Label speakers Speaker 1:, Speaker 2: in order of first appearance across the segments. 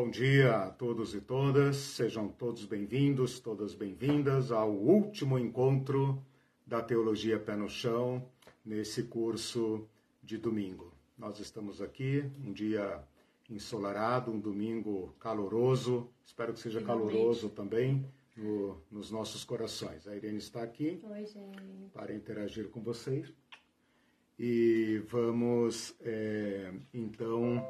Speaker 1: Bom dia a todos e todas, sejam todos bem-vindos, todas bem-vindas ao último encontro da Teologia Pé no Chão, nesse curso de domingo. Nós estamos aqui, um dia ensolarado, um domingo caloroso, espero que seja caloroso também no, nos nossos corações. A Irene está aqui
Speaker 2: Oi,
Speaker 1: para interagir com vocês. E vamos é, então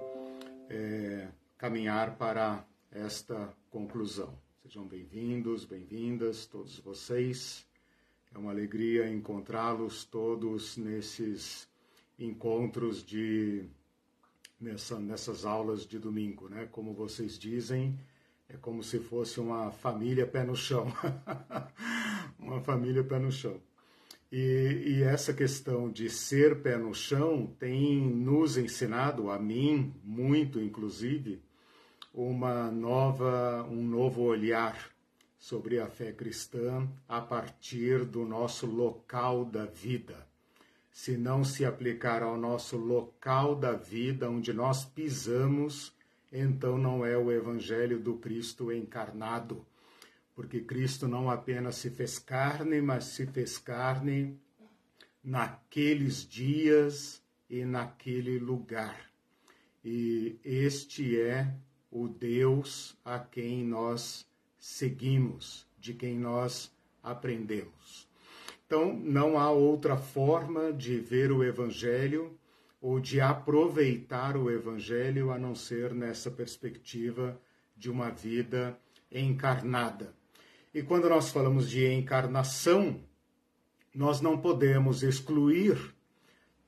Speaker 1: é, caminhar para esta conclusão. Sejam bem-vindos, bem-vindas, todos vocês. É uma alegria encontrá-los todos nesses encontros de nessa, nessas aulas de domingo, né? Como vocês dizem, é como se fosse uma família pé no chão, uma família pé no chão. E, e, essa questão de ser pé no chão tem nos ensinado, a mim, muito inclusive, uma nova, um novo olhar sobre a fé cristã a partir do nosso local da vida. Se não se aplicar ao nosso local da vida, onde nós pisamos, então não é o evangelho do Cristo encarnado. Porque Cristo não apenas se fez carne, mas se fez carne naqueles dias e naquele lugar. E este é o Deus a quem nós seguimos, de quem nós aprendemos. Então, não há outra forma de ver o Evangelho ou de aproveitar o Evangelho a não ser nessa perspectiva de uma vida encarnada. E quando nós falamos de encarnação, nós não podemos excluir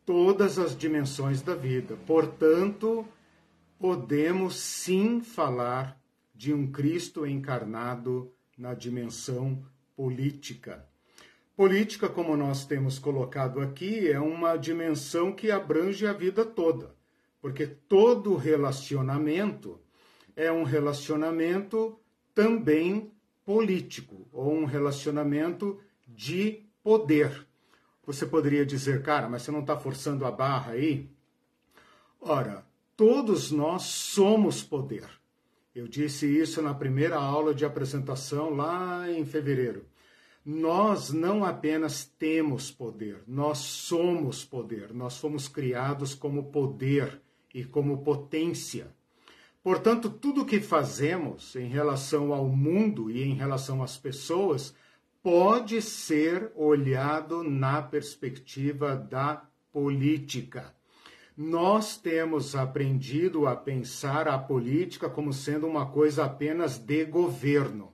Speaker 1: todas as dimensões da vida. Portanto, podemos sim falar de um Cristo encarnado na dimensão política. Política, como nós temos colocado aqui, é uma dimensão que abrange a vida toda, porque todo relacionamento é um relacionamento também político, ou um relacionamento de poder. Você poderia dizer, cara, mas você não está forçando a barra aí? Ora, Todos nós somos poder. Eu disse isso na primeira aula de apresentação lá em fevereiro. Nós não apenas temos poder, nós somos poder. Nós fomos criados como poder e como potência. Portanto, tudo o que fazemos em relação ao mundo e em relação às pessoas pode ser olhado na perspectiva da política nós temos aprendido a pensar a política como sendo uma coisa apenas de governo,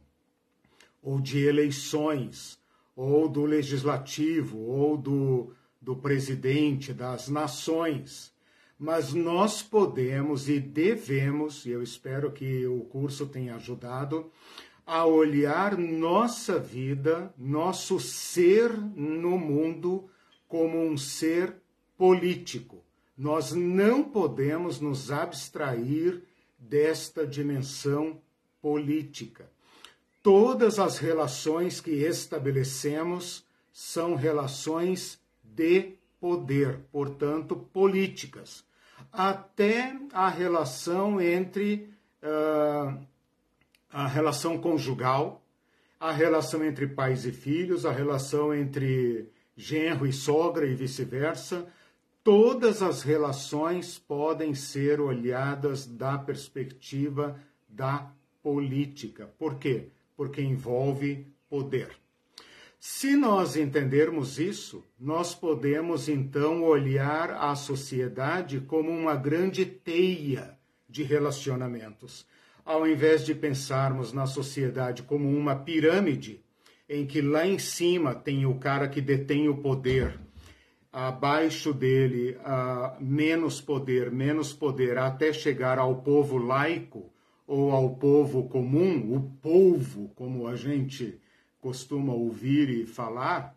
Speaker 1: ou de eleições, ou do legislativo, ou do, do presidente, das nações. Mas nós podemos e devemos, e eu espero que o curso tenha ajudado, a olhar nossa vida, nosso ser no mundo, como um ser político nós não podemos nos abstrair desta dimensão política. Todas as relações que estabelecemos são relações de poder, portanto, políticas. Até a relação entre uh, a relação conjugal, a relação entre pais e filhos, a relação entre genro e sogra e vice-versa, todas as relações podem ser olhadas da perspectiva da política. Por quê? Porque envolve poder. Se nós entendermos isso, nós podemos então olhar a sociedade como uma grande teia de relacionamentos, ao invés de pensarmos na sociedade como uma pirâmide, em que lá em cima tem o cara que detém o poder, abaixo dele uh, menos poder, menos poder, até chegar ao povo laico ou ao povo comum, o povo, como a gente costuma ouvir e falar,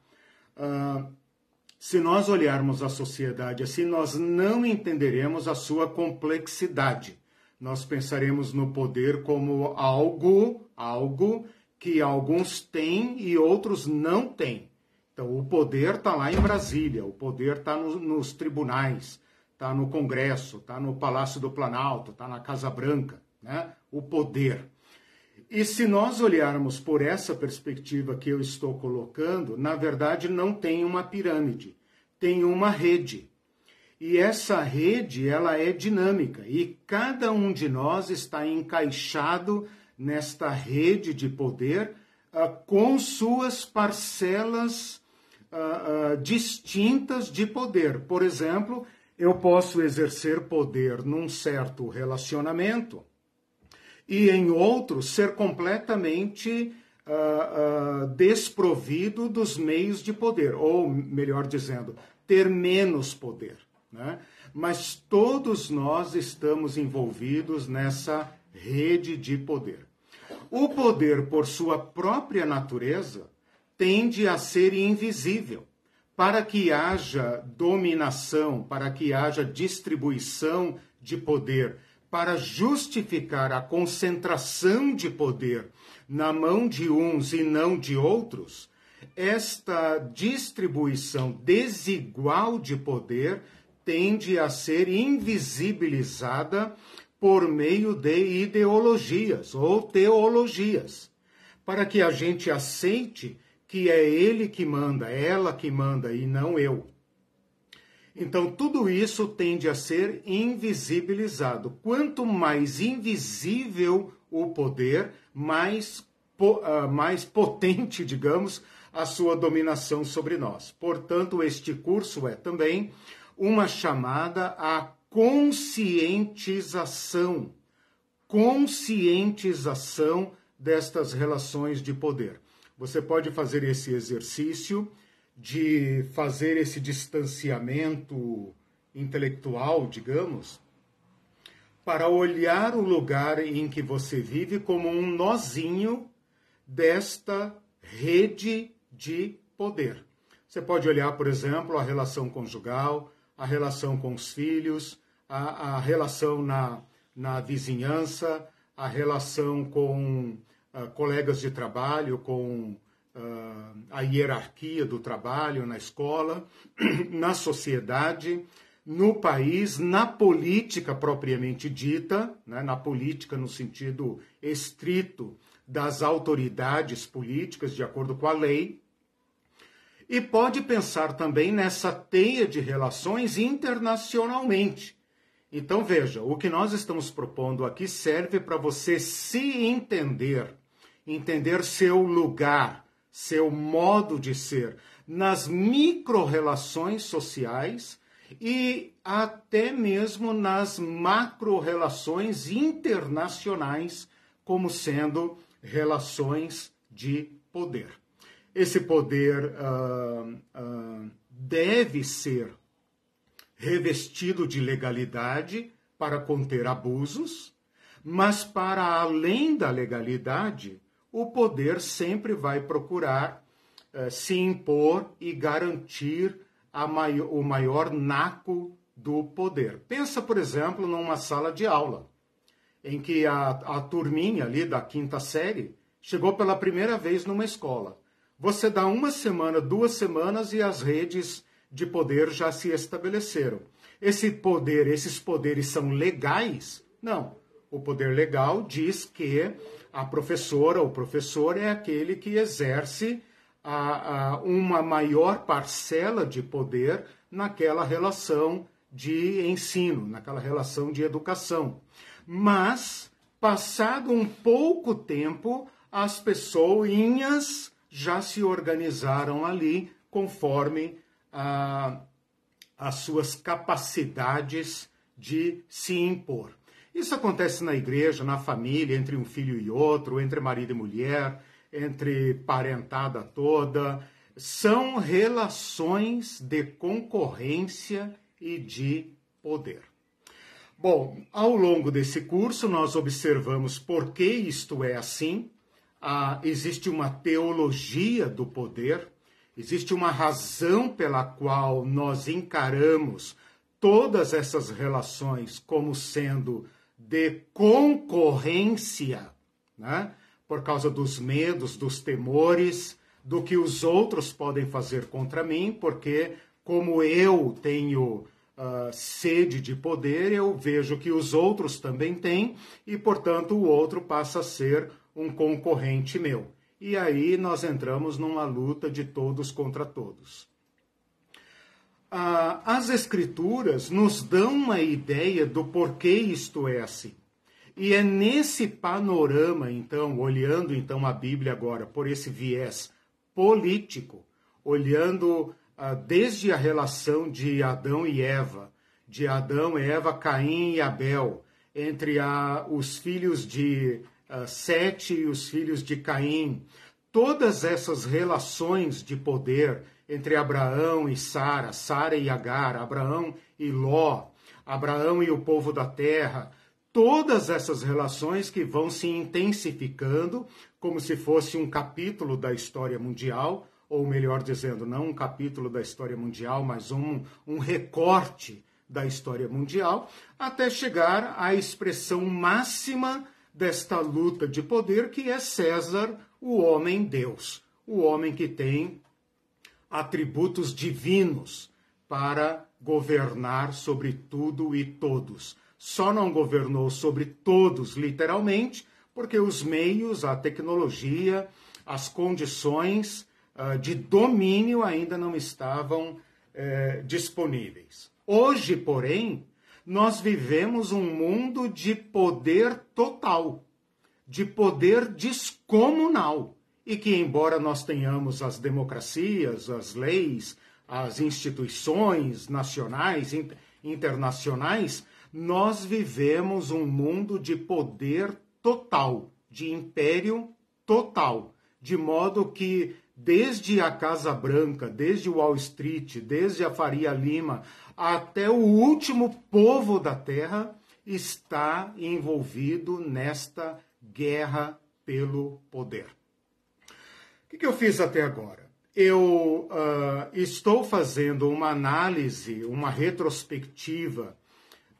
Speaker 1: uh, se nós olharmos a sociedade assim, nós não entenderemos a sua complexidade. Nós pensaremos no poder como algo, algo que alguns têm e outros não têm. Então, o poder está lá em Brasília, o poder está no, nos tribunais, está no Congresso, está no Palácio do Planalto, está na Casa Branca. Né? o poder. E se nós olharmos por essa perspectiva que eu estou colocando, na verdade não tem uma pirâmide, tem uma rede. E essa rede, ela é dinâmica e cada um de nós está encaixado nesta rede de poder uh, com suas parcelas uh, distintas de poder. Por exemplo, eu posso exercer poder num certo relacionamento e em outro ser completamente uh, desprovido dos meios de poder, ou melhor dizendo, ter menos poder. Né? Mas todos nós estamos envolvidos nessa rede de poder. O poder, por sua própria natureza, tende a ser invisível. Para que haja dominação, para que haja distribuição de poder, para justificar a concentração de poder na mão de uns e não de outros, esta distribuição desigual de poder tende a ser invisibilizada por meio de ideologias ou teologias, para que a gente aceite que é ele que manda, ela que manda e não eu. Então, tudo isso tende a ser invisibilizado. Quanto mais invisível o poder, mais, uh, mais potente, digamos, a sua dominação sobre nós. Portanto, este curso é também uma chamada à conscientização conscientização destas relações de poder. Você pode fazer esse exercício de fazer esse distanciamento intelectual, digamos, para olhar o lugar em que você vive como um nozinho desta rede de poder. Você pode olhar, por exemplo, a relação conjugal, a relação com os filhos, a, a relação na, na vizinhança, a relação com uh, colegas de trabalho, com uh, a hierarquia do trabalho na escola, na sociedade, no país, na política propriamente dita, né, na política no sentido estrito das autoridades políticas, de acordo com a lei, e pode pensar também nessa teia de relações internacionalmente. Então veja, o que nós estamos propondo aqui serve para você se entender, entender seu lugar, seu modo de ser nas micro-relações sociais e até mesmo nas macro-relações internacionais, como sendo relações de poder. Esse poder uh, uh, deve ser revestido de legalidade para conter abusos, mas para além da legalidade, o poder sempre vai procurar uh, se impor e garantir maior, o maior naco do poder. Pensa, por exemplo, numa sala de aula, em que a, a turminha ali da quinta série chegou pela primeira vez numa escola. Você dá uma semana, duas semanas e as redes de poder já se estabeleceram. Esse poder, esses poderes são legais? Não. O poder legal diz que a professora ou professor é aquele que exerce a, a uma maior parcela de poder naquela relação de ensino, naquela relação de educação. Mas, passado um pouco tempo, as pessoinhas já se organizaram ali conforme as suas capacidades de se impor. Isso acontece na igreja, na família, entre um filho e outro, entre marido e mulher, entre parentada toda. São relações de concorrência e de poder. Bom, ao longo desse curso, nós observamos por que isto é assim. Ah, existe uma teologia do poder, existe uma razão pela qual nós encaramos todas essas relações como sendo de concorrência, né? por causa dos medos, dos temores, do que os outros podem fazer contra mim, porque como eu tenho uh, sede de poder, eu vejo que os outros também têm e, portanto, o outro passa a ser um concorrente meu. E aí nós entramos numa luta de todos contra todos. Uh, as Escrituras nos dão uma ideia do porquê isto é assim. E é nesse panorama, então, olhando então a Bíblia agora por esse viés político, olhando ah, desde a relação de Adão e Eva, de Adão, Eva, Caim e Abel, entre a, os filhos de uh, Sete e os filhos de Caim, todas essas relações de poder entre Abraão e Sara, Sara e Agar, Abraão e Ló, Abraão e o povo da terra, todas essas relações que vão se intensificando, como se fosse um capítulo da história mundial, ou melhor dizendo, não um capítulo da história mundial, mas um, um recorte da história mundial, até chegar à expressão máxima desta luta de poder, que é César, o homem-deus, o homem que tem atributos divinos para governar sobre tudo e todos. Só não governou sobre todos, literalmente, porque os meios, a tecnologia, as condições uh, de domínio ainda não estavam uh, disponíveis. Hoje, porém, nós vivemos um mundo de poder total, de poder descomunal. E que, embora nós tenhamos as democracias, as leis, as instituições nacionais, internacionais, nós vivemos um mundo de poder total, de império total, de modo que desde a Casa Branca, desde Wall Street, desde a Faria Lima, até o último povo da Terra está envolvido nesta guerra pelo poder. Que, que eu fiz até agora? Eu uh, estou fazendo uma análise, uma retrospectiva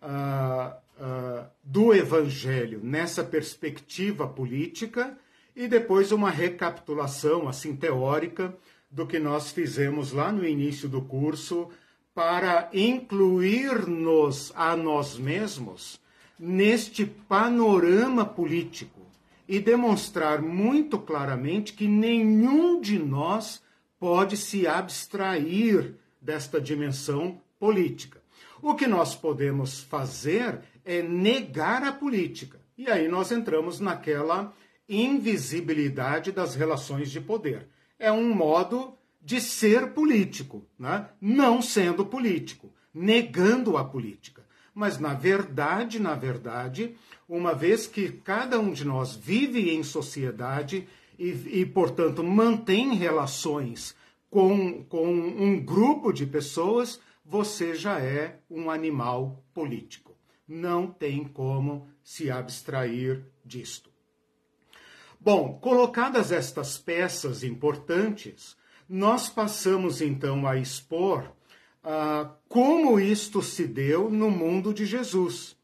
Speaker 1: uh, uh, do Evangelho nessa perspectiva política e depois uma recapitulação assim teórica do que nós fizemos lá no início do curso para incluir-nos a nós mesmos neste panorama político e demonstrar muito claramente que nenhum de nós pode se abstrair desta dimensão política. O que nós podemos fazer é negar a política. E aí nós entramos naquela invisibilidade das relações de poder. É um modo de ser político, né? não sendo político, negando a política. Mas, na verdade, na verdade, uma vez que cada um de nós vive em sociedade e, e portanto, mantém relações com, com um grupo de pessoas, você já é um animal político. Não tem como se abstrair disto. Bom, colocadas estas peças importantes, nós passamos então a expor uh, como isto se deu no mundo de Jesus.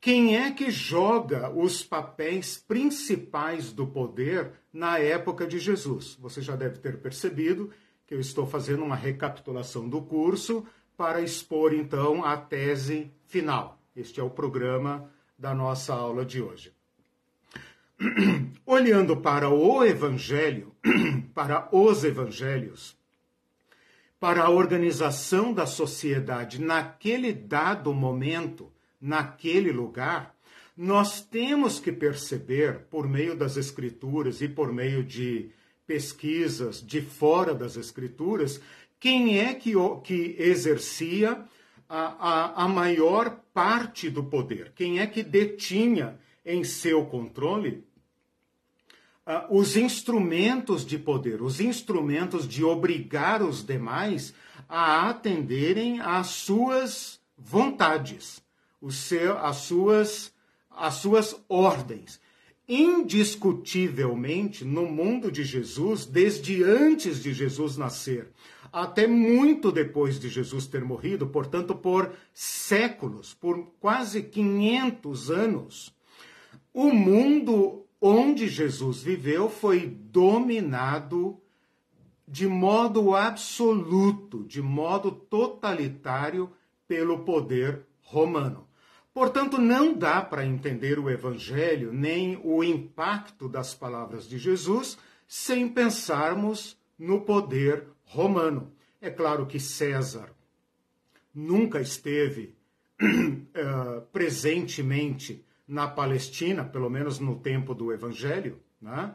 Speaker 1: Quem é que joga os papéis principais do poder na época de Jesus? Você já deve ter percebido que eu estou fazendo uma recapitulação do curso para expor então a tese final. Este é o programa da nossa aula de hoje. olhando para o Evangelho, para os Evangelhos, para a organização da sociedade naquele dado momento, naquele lugar, nós temos que perceber, por meio das Escrituras e por meio de pesquisas de fora das Escrituras, quem é que, que exercia a, a, a maior parte do poder, quem é que detinha em seu controle? Uh, os instrumentos de poder, os instrumentos de obrigar os demais a atenderem às suas vontades, os seu, as, suas, as suas ordens. Indiscutivelmente, no mundo de Jesus, desde antes de Jesus nascer, até muito depois de Jesus ter morrido, portanto, por séculos, por quase 500 anos, o mundo onde Jesus viveu foi dominado de modo absoluto, de modo totalitário pelo poder romano. Portanto, não dá para entender o Evangelho nem o impacto das palavras de Jesus sem pensarmos no poder romano. É claro que César nunca esteve uh, presentemente na Palestina, pelo menos no tempo do Evangelho, né?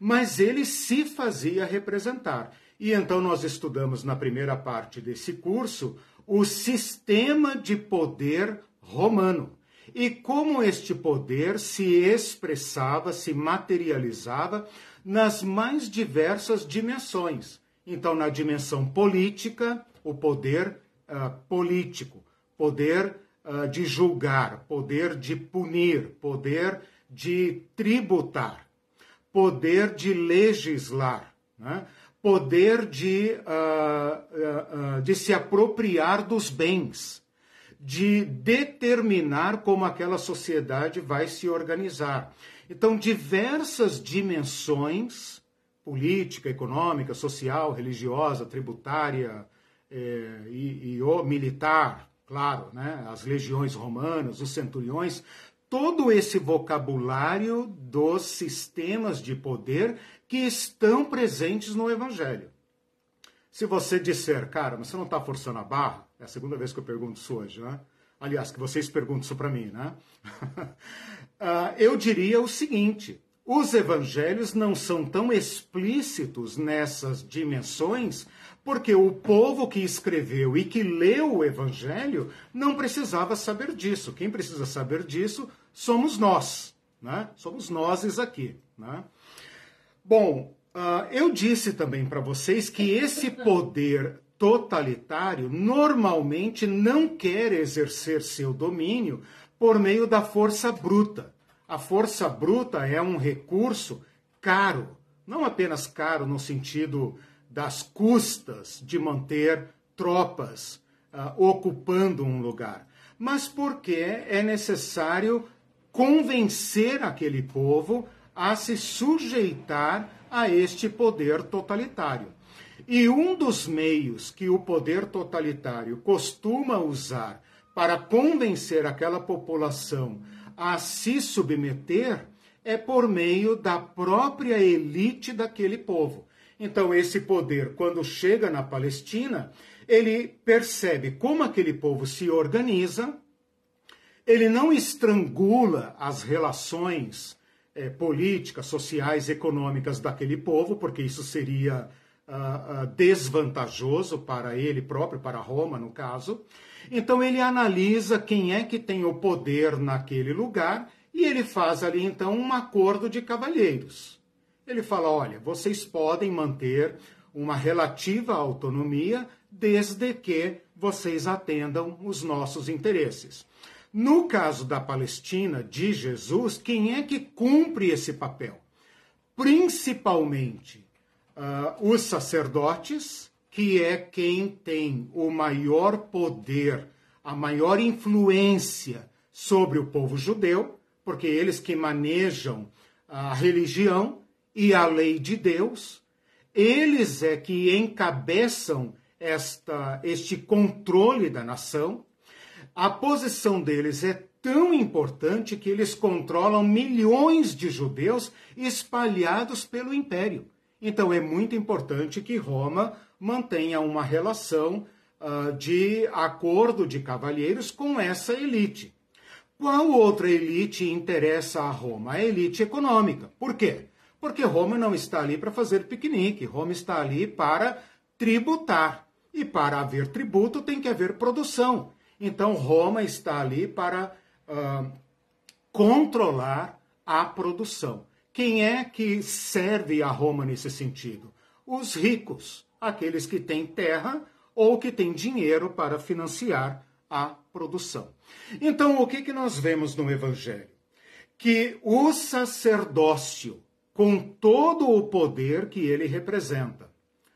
Speaker 1: mas ele se fazia representar. E então nós estudamos na primeira parte desse curso o sistema de poder romano e como este poder se expressava, se materializava nas mais diversas dimensões. Então, na dimensão política, o poder uh, político, poder uh, de julgar, poder de punir, poder de tributar, poder de legislar, né? poder de, uh, de se apropriar dos bens, de determinar como aquela sociedade vai se organizar. Então, diversas dimensões política, econômica, social, religiosa, tributária eh, e, e militar, claro, né? as legiões romanas, os centuriões, todo esse vocabulário dos sistemas de poder que estão presentes no Evangelho. Se você disser, cara, mas você não está forçando a barra, é a segunda vez que eu pergunto isso hoje, né? Aliás, que vocês perguntam isso para mim, né? uh, eu diria o seguinte: os evangelhos não são tão explícitos nessas dimensões, porque o povo que escreveu e que leu o evangelho não precisava saber disso. Quem precisa saber disso somos nós, né? Somos nós aqui, né? Bom, uh, eu disse também para vocês que esse poder totalitário normalmente não quer exercer seu domínio por meio da força bruta. A força bruta é um recurso caro, não apenas caro no sentido das custas de manter tropas uh, ocupando um lugar, mas porque é necessário convencer aquele povo a se sujeitar a este poder totalitário. E um dos meios que o poder totalitário costuma usar para convencer aquela população a se submeter é por meio da própria elite daquele povo. Então, esse poder, quando chega na Palestina, ele percebe como aquele povo se organiza, ele não estrangula as relações é, políticas, sociais, econômicas daquele povo, porque isso seria uh, uh, desvantajoso para ele próprio, para Roma, no caso. Então ele analisa quem é que tem o poder naquele lugar e ele faz ali então um acordo de cavalheiros. Ele fala: olha, vocês podem manter uma relativa autonomia desde que vocês atendam os nossos interesses. No caso da Palestina, de Jesus, quem é que cumpre esse papel? Principalmente uh, os sacerdotes, que é quem tem o maior poder, a maior influência sobre o povo judeu, porque eles que manejam a religião e a lei de Deus, eles é que encabeçam esta, este controle da nação. A posição deles é tão importante que eles controlam milhões de judeus espalhados pelo império. Então é muito importante que Roma mantenha uma relação uh, de acordo de cavalheiros com essa elite. Qual outra elite interessa a Roma? A elite econômica. Por quê? Porque Roma não está ali para fazer piquenique, Roma está ali para tributar. E para haver tributo tem que haver produção. Então Roma está ali para uh, controlar a produção. Quem é que serve a Roma nesse sentido? Os ricos, aqueles que têm terra ou que têm dinheiro para financiar a produção. Então, o que, que nós vemos no Evangelho? Que o sacerdócio, com todo o poder que ele representa,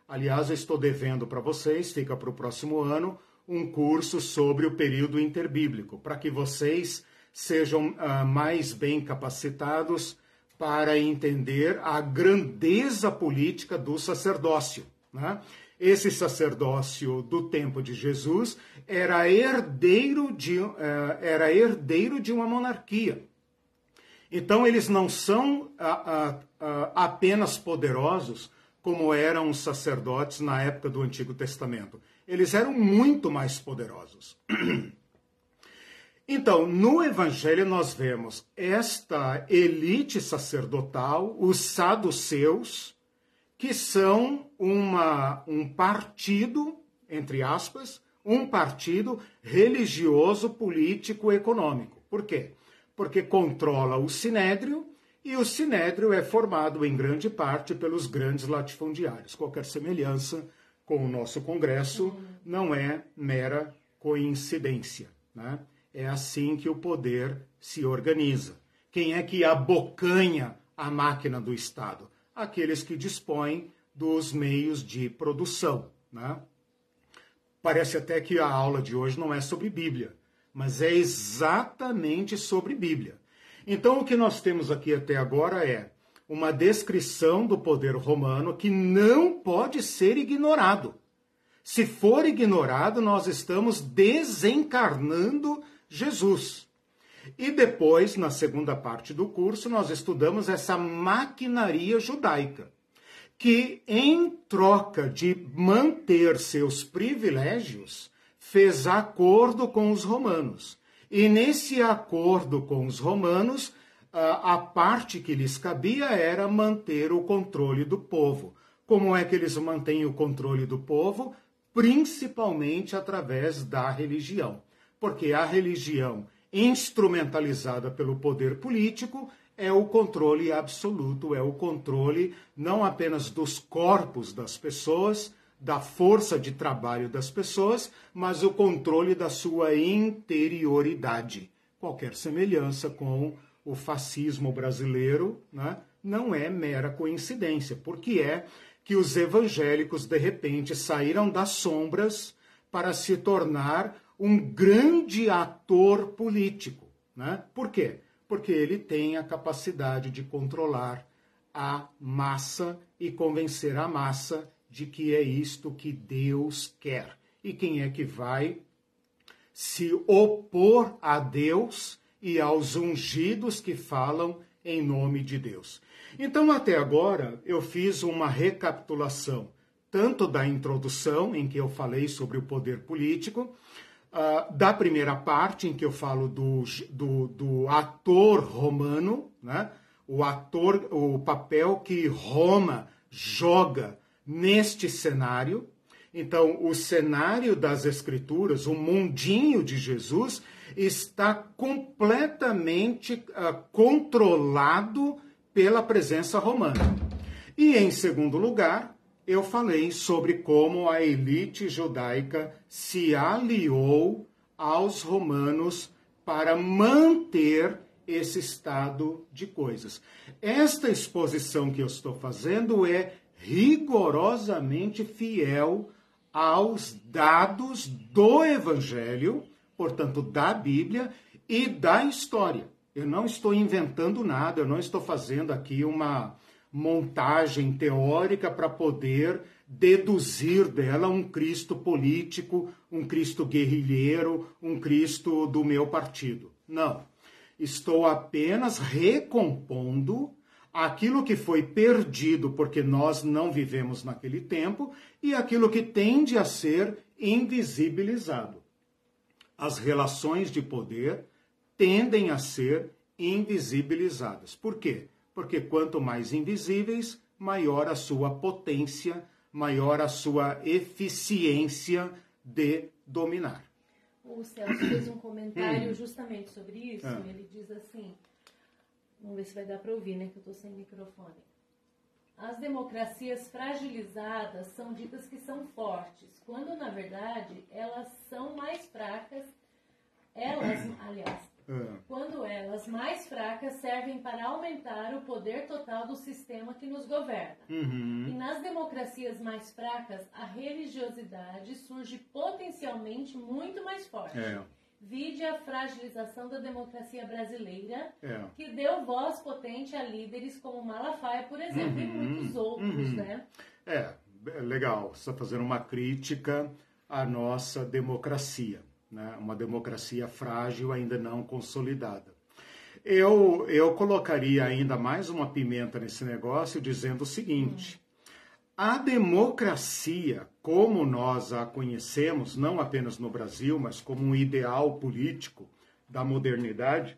Speaker 1: aliás, eu estou devendo para vocês, fica para o próximo ano, um curso sobre o período interbíblico, para que vocês sejam uh, mais bem capacitados para entender a grandeza política do sacerdócio. Né? esse sacerdócio do tempo de Jesus era herdeiro de, eh, era herdeiro de uma monarquia. Então, eles não são apenas poderosos como eram os sacerdotes na época do Antigo Testamento. Eles eram muito mais poderosos. Então, no Evangelho, nós vemos esta elite sacerdotal, os saduceus, que são uma, um partido, entre aspas, um partido religioso, político, econômico. Por quê? Porque controla o sinédrio e o sinédrio é formado em grande parte pelos grandes latifundiários. Qualquer semelhança com o nosso Congresso não é mera coincidência. Né? É assim que o poder se organiza. Quem é que abocanha a máquina do Estado? Aqueles que dispõem dos meios de produção. Né? Parece até que a aula de hoje não é sobre Bíblia, mas é exatamente sobre Bíblia. Então, o que nós temos aqui até agora é uma descrição do poder romano que não pode ser ignorado. Se for ignorado, nós estamos desencarnando Jesus. E depois, na segunda parte do curso, nós estudamos essa maquinaria judaica, que, em troca de manter seus privilégios, fez acordo com os romanos. E nesse acordo com os romanos, a parte que lhes cabia era manter o controle do povo. Como é que eles mantêm o controle do povo? Principalmente através da religião porque a religião instrumentalizada pelo poder político é o controle absoluto, é o controle não apenas dos corpos das pessoas, da força de trabalho das pessoas, mas o controle da sua interioridade. Qualquer semelhança com o fascismo brasileiro né, não é mera coincidência, porque é que os evangélicos, de repente, saíram das sombras para se tornar um grande ator político. Né? Por quê? Porque ele tem a capacidade de controlar a massa e convencer a massa de que é isto que Deus quer. E quem é que vai se opor a Deus e aos ungidos que falam em nome de Deus? Então, até agora, eu fiz uma recapitulação tanto da introdução, em que eu falei sobre o poder político, uh, da primeira parte, em que eu falo do, do, do ator romano, né? o ator, o papel que Roma joga neste cenário. Então, o cenário das Escrituras, o mundinho de Jesus, está completamente uh, controlado pela presença romana. E, em segundo lugar, eu falei sobre como a elite judaica se aliou aos romanos para manter esse estado de coisas. Esta exposição que eu estou fazendo é rigorosamente fiel aos dados do Evangelho, portanto, da Bíblia e da história. Eu não estou inventando nada, eu não estou fazendo aqui uma montagem teórica para poder deduzir dela um Cristo político, um Cristo guerrilheiro, um Cristo do meu partido. Não. Estou apenas recompondo aquilo que foi perdido porque nós não vivemos naquele tempo e aquilo que tende a ser invisibilizado. As relações de poder tendem a ser invisibilizadas. Por quê? Porque quanto mais invisíveis, maior a sua potência, maior a sua eficiência de dominar.
Speaker 2: O Celso fez um comentário justamente sobre isso. Ah. Ele diz assim: vamos ver se vai dar para ouvir, né? Que eu estou sem microfone. As democracias fragilizadas são ditas que são fortes, quando na verdade elas são mais fracas. Elas, aliás, é. Quando elas mais fracas servem para aumentar o poder total do sistema que nos governa. Uhum. E nas democracias mais fracas, a religiosidade surge potencialmente muito mais forte. É. Vide a fragilização da democracia brasileira, é. que deu voz potente a líderes como Malafaia, por exemplo, uhum. e muitos outros, uhum. né?
Speaker 1: É, legal. Você está fazendo uma crítica à nossa democracia, né? uma democracia frágil, ainda não consolidada. Eu, eu colocaria ainda mais uma pimenta nesse negócio dizendo o seguinte: a democracia, como nós a conhecemos, não apenas no Brasil, mas como um ideal político da modernidade,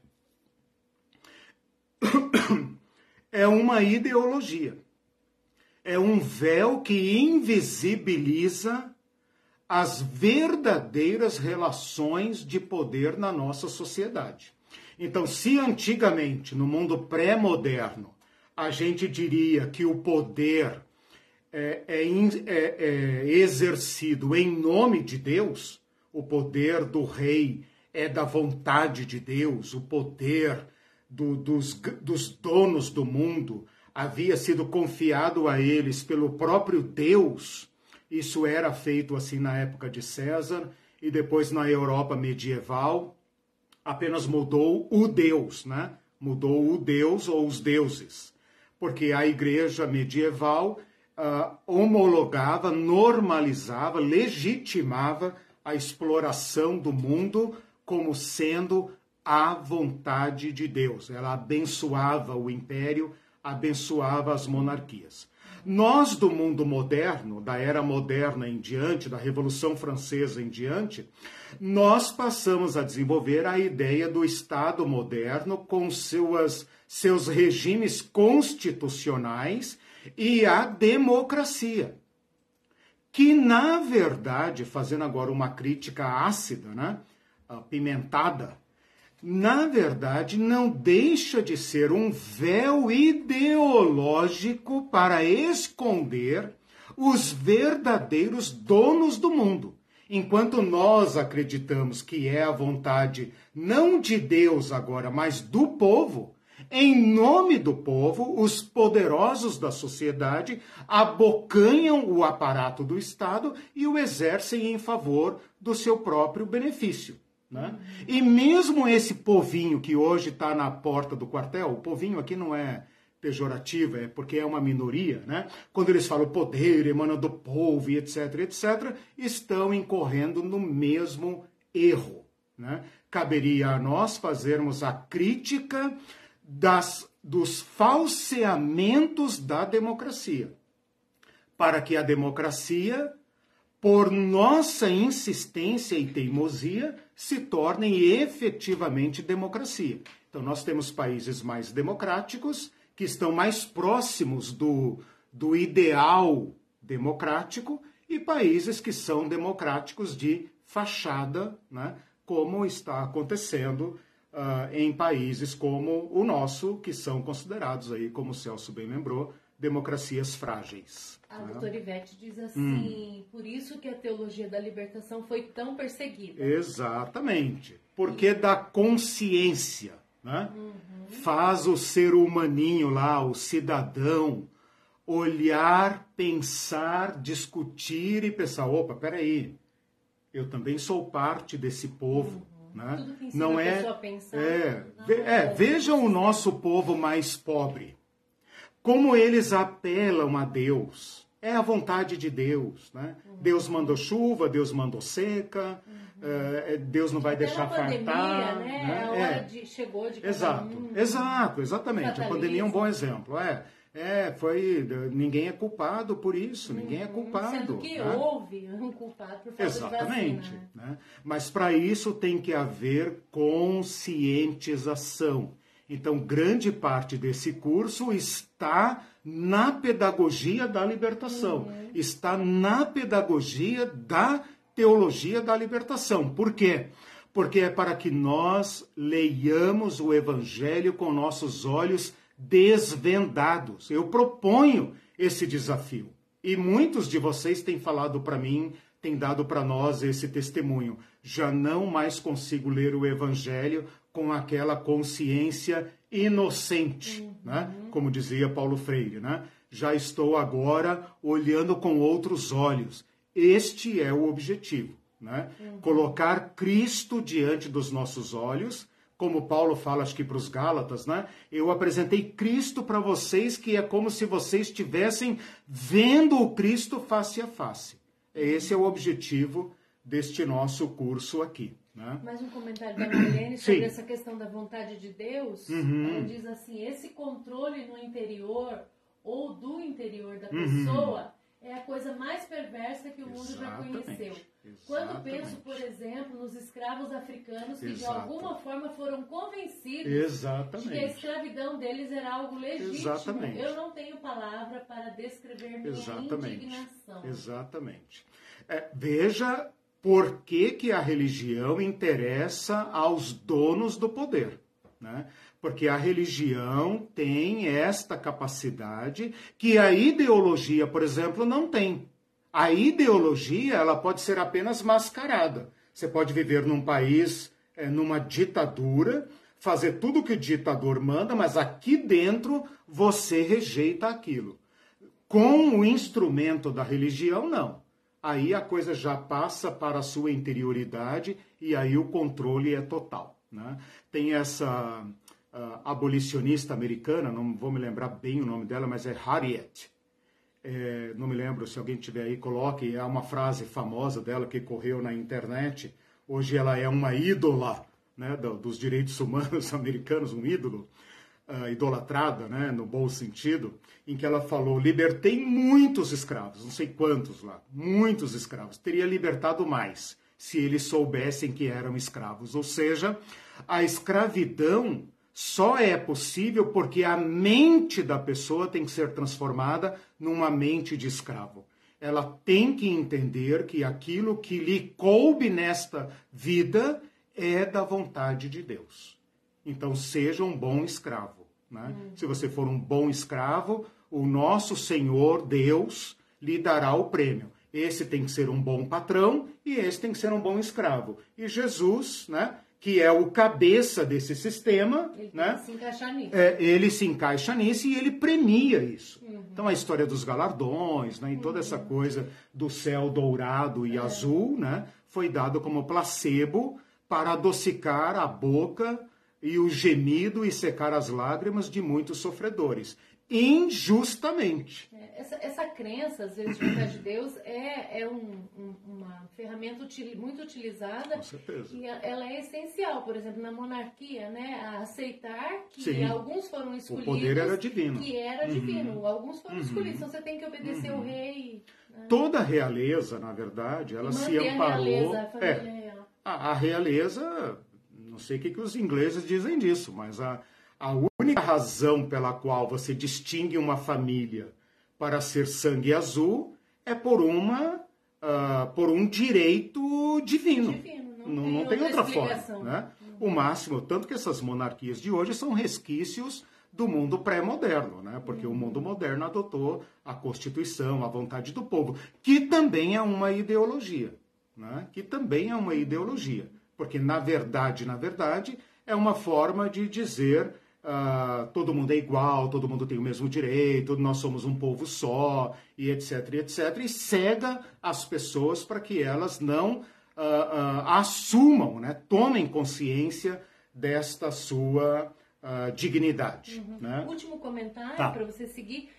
Speaker 1: é uma ideologia. É um véu que invisibiliza as verdadeiras relações de poder na nossa sociedade. Então, se antigamente, no mundo pré-moderno, a gente diria que o poder é, é, é, é, exercido em nome de Deus, o poder do rei é da vontade de Deus, o poder do, dos, dos donos do mundo havia sido confiado a eles pelo próprio Deus. Isso era feito assim na época de César e depois na Europa medieval. Apenas mudou o Deus, né? Mudou o Deus ou os deuses. Porque a igreja medieval uh, homologava, normalizava, legitimava a exploração do mundo como sendo a vontade de Deus. Ela abençoava o império, abençoava as monarquias. Nós do mundo moderno, da era moderna em diante, da Revolução Francesa em diante, nós passamos a desenvolver a ideia do Estado moderno com suas, seus regimes constitucionais e a democracia. Que, na verdade, fazendo agora uma crítica ácida, né, pimentada, na verdade, não deixa de ser um véu ideológico para esconder os verdadeiros donos do mundo. Enquanto nós acreditamos que é a vontade não de Deus agora, mas do povo, em nome do povo, os poderosos da sociedade abocanham o aparato do Estado e o exercem em favor do seu próprio benefício. Né? E mesmo esse povinho que hoje está na porta do quartel, o povinho aqui não é pejorativo, é porque é uma minoria, né? Quando eles falam poder emana do povo etc, etc, estão incorrendo no mesmo erro, né? Caberia a nós fazermos a crítica das, dos falseamentos da democracia, para que a democracia, por nossa insistência e teimosia, se tornem efetivamente democracia. Então, nós temos países mais democráticos, que estão mais próximos do, do ideal democrático, e países que são democráticos de fachada, né, como está acontecendo uh, em países como o nosso, que são considerados aí, como o Celso bem lembrou, democracias frágeis.
Speaker 2: A né? doutora Ivete diz assim, hum. por isso que a teologia da libertação foi tão perseguida.
Speaker 1: Exatamente. Porque da consciência, né? Uhum. Faz o ser humaninho lá, o cidadão, olhar, pensar, discutir e pensar, opa, peraí, eu também sou parte desse povo. Uhum. Né?
Speaker 2: não
Speaker 1: é,
Speaker 2: pensar,
Speaker 1: é, é, é, vejam o nosso povo mais pobre como eles apelam a Deus. É a vontade de Deus, né? Uhum. Deus mandou chuva, Deus mandou seca, uhum. uh, Deus não vai Até deixar pandemia, fartar.
Speaker 2: Né? né? A hora é. de, chegou de
Speaker 1: Exato, um, exato, exatamente. A pandemia é um bom exemplo. É, é, foi. Ninguém é culpado por isso, ninguém é uhum. culpado. Sendo
Speaker 2: que né? houve um culpado por falta
Speaker 1: Exatamente.
Speaker 2: De vacina.
Speaker 1: Né? Mas para isso tem que haver conscientização. Então, grande parte desse curso está na pedagogia da libertação, uhum. está na pedagogia da teologia da libertação. Por quê? Porque é para que nós leiamos o evangelho com nossos olhos desvendados. Eu proponho esse desafio. E muitos de vocês têm falado para mim, têm dado para nós esse testemunho. Já não mais consigo ler o evangelho com aquela consciência inocente, uhum. né? como dizia Paulo Freire. Né? Já estou agora olhando com outros olhos. Este é o objetivo. Né? Uhum. Colocar Cristo diante dos nossos olhos como Paulo fala, acho que para os Gálatas, né? Eu apresentei Cristo para vocês, que é como se vocês estivessem vendo o Cristo face a face. Esse é o objetivo deste nosso curso aqui. Né?
Speaker 2: Mais um comentário da Marlene sobre essa questão da vontade de Deus. Uhum. Ela diz assim: esse controle no interior ou do interior da uhum. pessoa é a coisa mais perversa que o mundo Exatamente. já conheceu. Exatamente. Quando penso, por exemplo, nos escravos africanos que Exato. de alguma forma foram convencidos
Speaker 1: Exatamente.
Speaker 2: de que a escravidão deles era algo legítimo. Exatamente. Eu não tenho palavra para descrever minha Exatamente. indignação.
Speaker 1: Exatamente. É, veja por que, que a religião interessa aos donos do poder. Né? Porque a religião tem esta capacidade que a ideologia, por exemplo, não tem. A ideologia ela pode ser apenas mascarada. Você pode viver num país, é, numa ditadura, fazer tudo o que o ditador manda, mas aqui dentro você rejeita aquilo. Com o instrumento da religião, não aí a coisa já passa para a sua interioridade e aí o controle é total. Né? Tem essa uh, abolicionista americana, não vou me lembrar bem o nome dela, mas é Harriet. É, não me lembro, se alguém tiver aí, coloque. É uma frase famosa dela que correu na internet. Hoje ela é uma ídola né, dos direitos humanos americanos, um ídolo uh, idolatrada, né, no bom sentido, em que ela falou: libertei muitos escravos, não sei quantos lá, muitos escravos, teria libertado mais se eles soubessem que eram escravos. Ou seja, a escravidão só é possível porque a mente da pessoa tem que ser transformada numa mente de escravo. Ela tem que entender que aquilo que lhe coube nesta vida é da vontade de Deus. Então, seja um bom escravo. Né? Hum. Se você for um bom escravo, o nosso Senhor Deus lhe dará o prêmio. Esse tem que ser um bom patrão e esse tem que ser um bom escravo. E Jesus, né, que é o cabeça desse sistema,
Speaker 2: ele
Speaker 1: né,
Speaker 2: se encaixa nisso.
Speaker 1: É, ele se encaixa nisso e ele premia isso. Uhum. Então a história dos galardões, né, e toda uhum. essa coisa do céu dourado e é. azul, né, foi dado como placebo para adocicar a boca e o gemido e secar as lágrimas de muitos sofredores, injustamente.
Speaker 2: É, essa, essa crença, às vezes, de Deus é, é um, um, uma ferramenta util, muito utilizada.
Speaker 1: Com certeza.
Speaker 2: E ela é essencial, por exemplo, na monarquia, né? A aceitar que Sim. alguns foram escolhidos.
Speaker 1: O poder era divino.
Speaker 2: Que era uhum. divino. Alguns foram uhum. escolhidos. Então você tem que obedecer uhum. o rei.
Speaker 1: Né? Toda a realeza, na verdade, ela se amparou. A realeza, a é, a, a realeza sei o que, que os ingleses dizem disso, mas a, a única razão pela qual você distingue uma família para ser sangue azul é por uma uh, por um direito divino.
Speaker 2: divino não,
Speaker 1: não, tem, não tem outra, forma. Né? O máximo, tanto que essas monarquias de hoje são resquícios do mundo pré-moderno, né? porque uhum. o mundo moderno adotou a Constituição, a vontade do povo, que também é uma ideologia. Né? Que também é uma ideologia. Porque, na verdade, na verdade, é uma forma de dizer uh, todo mundo é igual, todo mundo tem o mesmo direito, nós somos um povo só, e etc, etc, e cega as pessoas para que elas não uh, uh, assumam, né, tomem consciência desta sua dignidade.
Speaker 2: Uhum.
Speaker 1: Né?
Speaker 2: Último comentário tá. para você seguir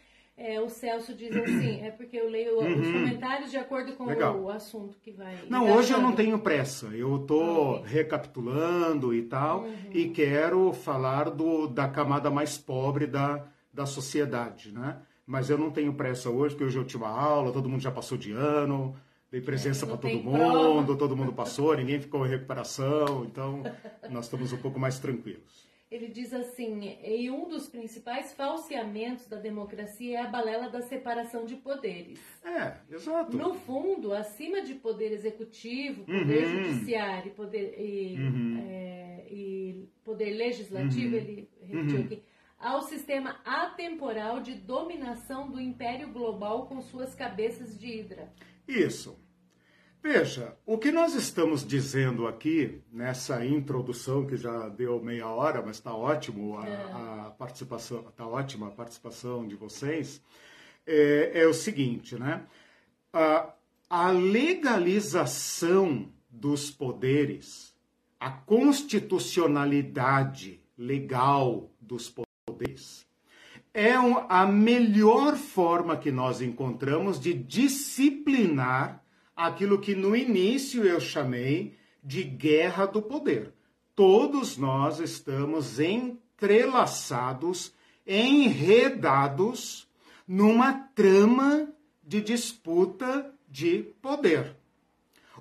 Speaker 2: é, o Celso diz assim, é porque eu leio uhum. os comentários de acordo com Legal. o assunto que vai.
Speaker 1: Não, hoje eu não tenho pressa. Eu estou recapitulando e tal, uhum. e quero falar do, da camada mais pobre da, da sociedade, né? Mas eu não tenho pressa hoje, porque hoje eu tive uma aula, todo mundo já passou de ano, dei presença é, para todo mundo, prova. todo mundo passou, ninguém ficou em recuperação, então nós estamos um pouco mais tranquilos
Speaker 2: ele diz assim: e um dos principais falseamentos da democracia é a balela da separação de poderes.
Speaker 1: É, exato.
Speaker 2: No fundo, acima de poder executivo, poder uhum. judiciário poder, e, uhum. é, e poder legislativo, uhum. ele repetiu uhum. aqui, há o sistema atemporal de dominação do império global com suas cabeças de hidra.
Speaker 1: Isso. Veja, o que nós estamos dizendo aqui, nessa introdução que já deu meia hora, mas está ótimo a, é. a participação, está ótima a participação de vocês, é, é o seguinte, né? A, a legalização dos poderes, a constitucionalidade legal dos poderes é a melhor forma que nós encontramos de disciplinar aquilo que no início eu chamei de guerra do poder. Todos nós estamos entrelaçados, enredados numa trama de disputa de poder.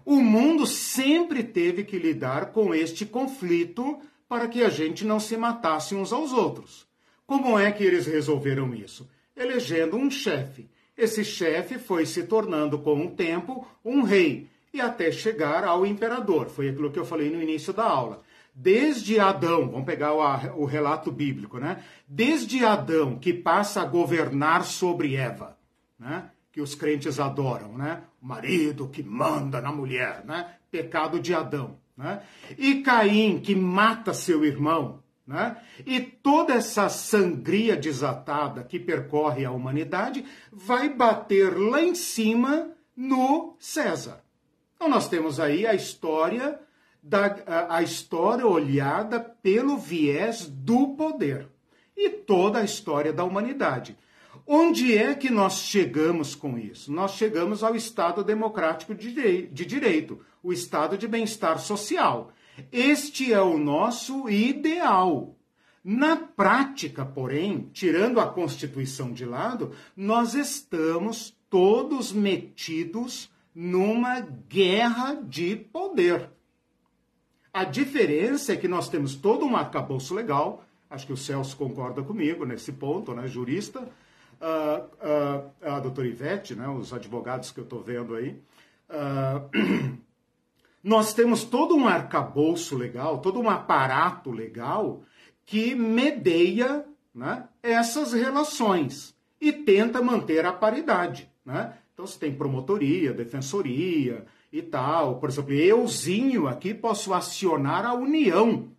Speaker 1: O mundo sempre teve que lidar com este conflito para que a gente não se matasse uns aos outros. Como é que eles resolveram isso? Elegendo um chefe. Esse chefe foi se tornando, com o tempo, um rei e até chegar ao imperador. Foi aquilo que eu falei no início da aula. Desde Adão, vamos pegar o, o relato bíblico, né? Desde Adão, que passa a governar sobre Eva, né? que os crentes adoram, né? O marido que manda na mulher, né? Pecado de Adão, né? E Caim que mata seu irmão, né? E toda essa sangria desatada que percorre a humanidade vai bater lá em cima no César. Então nós temos aí a história da a, a história olhada pelo viés do poder e toda a história da humanidade. Onde é que nós chegamos com isso? Nós chegamos ao Estado democrático de direito, o Estado de bem-estar social. Este é o nosso ideal. Na prática, porém, tirando a Constituição de lado, nós estamos todos metidos numa guerra de poder. A diferença é que nós temos todo um arcabouço legal, acho que o Celso concorda comigo nesse ponto, né, jurista, uh, uh, a doutora Ivete, né, os advogados que eu estou vendo aí, uh, nós temos todo um arcabouço legal, todo um aparato legal que medeia né, essas relações e tenta manter a paridade. Né? Então, você tem promotoria, defensoria e tal. Por exemplo, euzinho aqui posso acionar a União.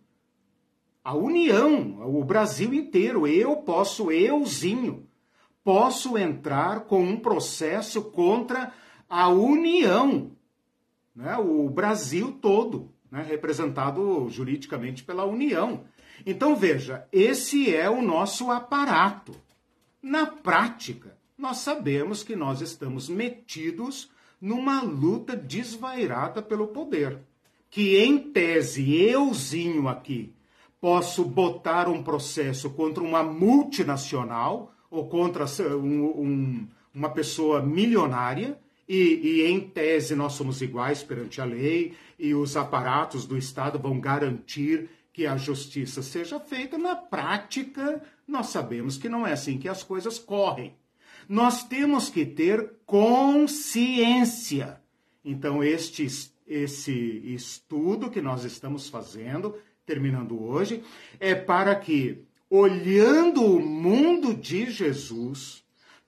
Speaker 1: A União, o Brasil inteiro. Eu posso, euzinho, posso entrar com um processo contra a União. Né? O Brasil todo, né? representado juridicamente pela União. Então veja, esse é o nosso aparato. Na prática, nós sabemos que nós estamos metidos numa luta desvairada pelo poder. Que em tese, euzinho aqui, posso botar um processo contra uma multinacional ou contra um, um, uma pessoa milionária, e, e, em tese nós somos iguais perante a lei, e os aparatos do Estado vão garantir que a justiça seja feita, na prática, nós sabemos que não é assim que as coisas correm. Nós temos que ter consciência. Então, este, esse estudo que nós estamos fazendo, terminando hoje, é para que, olhando o mundo de Jesus,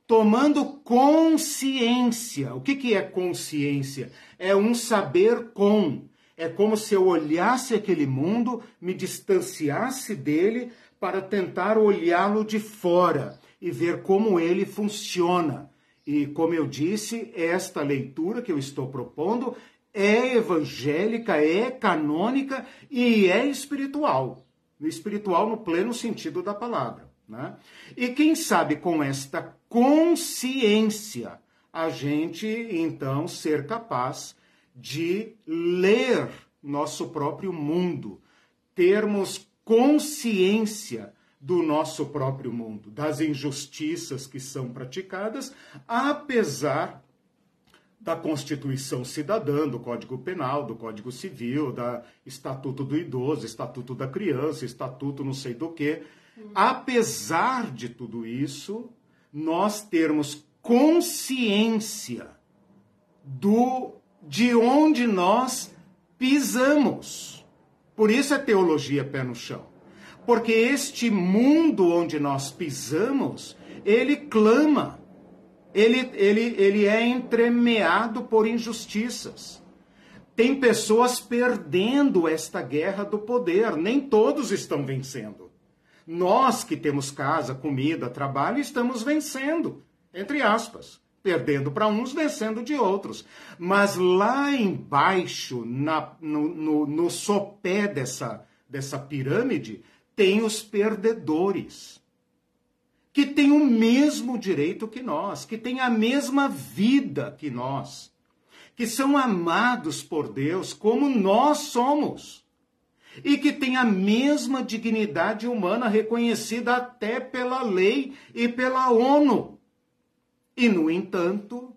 Speaker 1: tomando consciência. O que, que é consciência? É um saber com é como se eu olhasse aquele mundo, me distanciasse dele para tentar olhá-lo de fora e ver como ele funciona. E como eu disse, esta leitura que eu estou propondo é evangélica, é canônica e é espiritual. Espiritual no pleno sentido da palavra. Né? E quem sabe com esta consciência a gente então ser capaz de ler nosso próprio mundo, termos consciência do nosso próprio mundo, das injustiças que são praticadas, apesar da Constituição Cidadã, do Código Penal, do Código Civil, da Estatuto do Idoso, Estatuto da Criança, Estatuto não sei do que. Apesar de tudo isso, nós termos consciência do de onde nós pisamos. Por isso é teologia pé no chão. Porque este mundo onde nós pisamos, ele clama, ele, ele, ele é entremeado por injustiças. Tem pessoas perdendo esta guerra do poder, nem todos estão vencendo. Nós que temos casa, comida, trabalho, estamos vencendo, entre aspas perdendo para uns, vencendo de outros. Mas lá embaixo, na, no, no, no sopé dessa, dessa pirâmide, tem os perdedores, que têm o mesmo direito que nós, que têm a mesma vida que nós, que são amados por Deus como nós somos. E que têm a mesma dignidade humana reconhecida até pela lei e pela ONU. E, no entanto,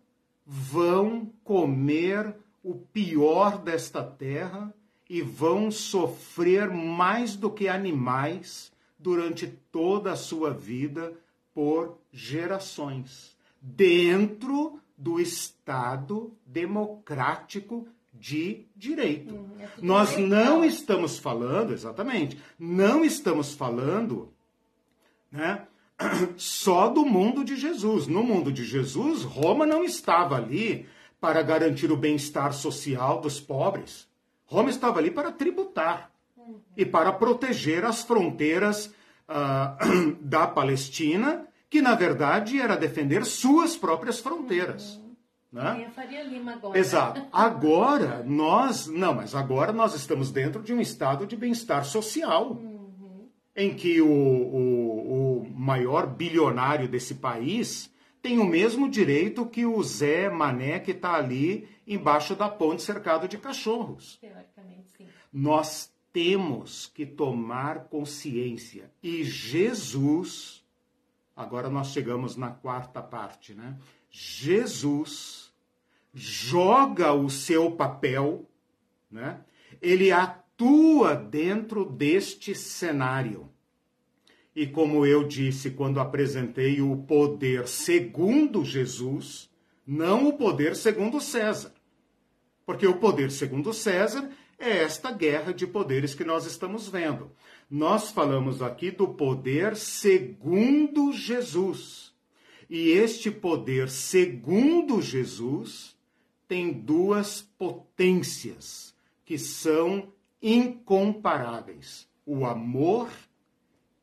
Speaker 1: vão comer o pior desta terra e vão sofrer mais do que animais durante toda a sua vida por gerações, dentro do Estado democrático de direito. Hum, é Nós não estamos falando, exatamente, não estamos falando né, só do mundo de Jesus. No mundo de Jesus, Roma não estava ali para garantir o bem-estar social dos pobres. Roma estava ali para tributar e para proteger as fronteiras uh, da Palestina, que na verdade era defender suas próprias fronteiras. Uhum.
Speaker 2: Né? Faria Lima agora.
Speaker 1: Exato. Agora nós, não, mas agora nós estamos dentro de um estado de bem-estar social. Uhum em que o, o, o maior bilionário desse país tem o mesmo direito que o Zé Mané que está ali embaixo da ponte cercado de cachorros.
Speaker 2: Teoricamente, sim.
Speaker 1: Nós temos que tomar consciência. E Jesus, agora nós chegamos na quarta parte, né? Jesus joga o seu papel, né? Ele atua dentro deste cenário. E como eu disse quando apresentei o poder segundo Jesus, não o poder segundo César. Porque o poder segundo César é esta guerra de poderes que nós estamos vendo. Nós falamos aqui do poder segundo Jesus. E este poder segundo Jesus tem duas potências que são incomparáveis: o amor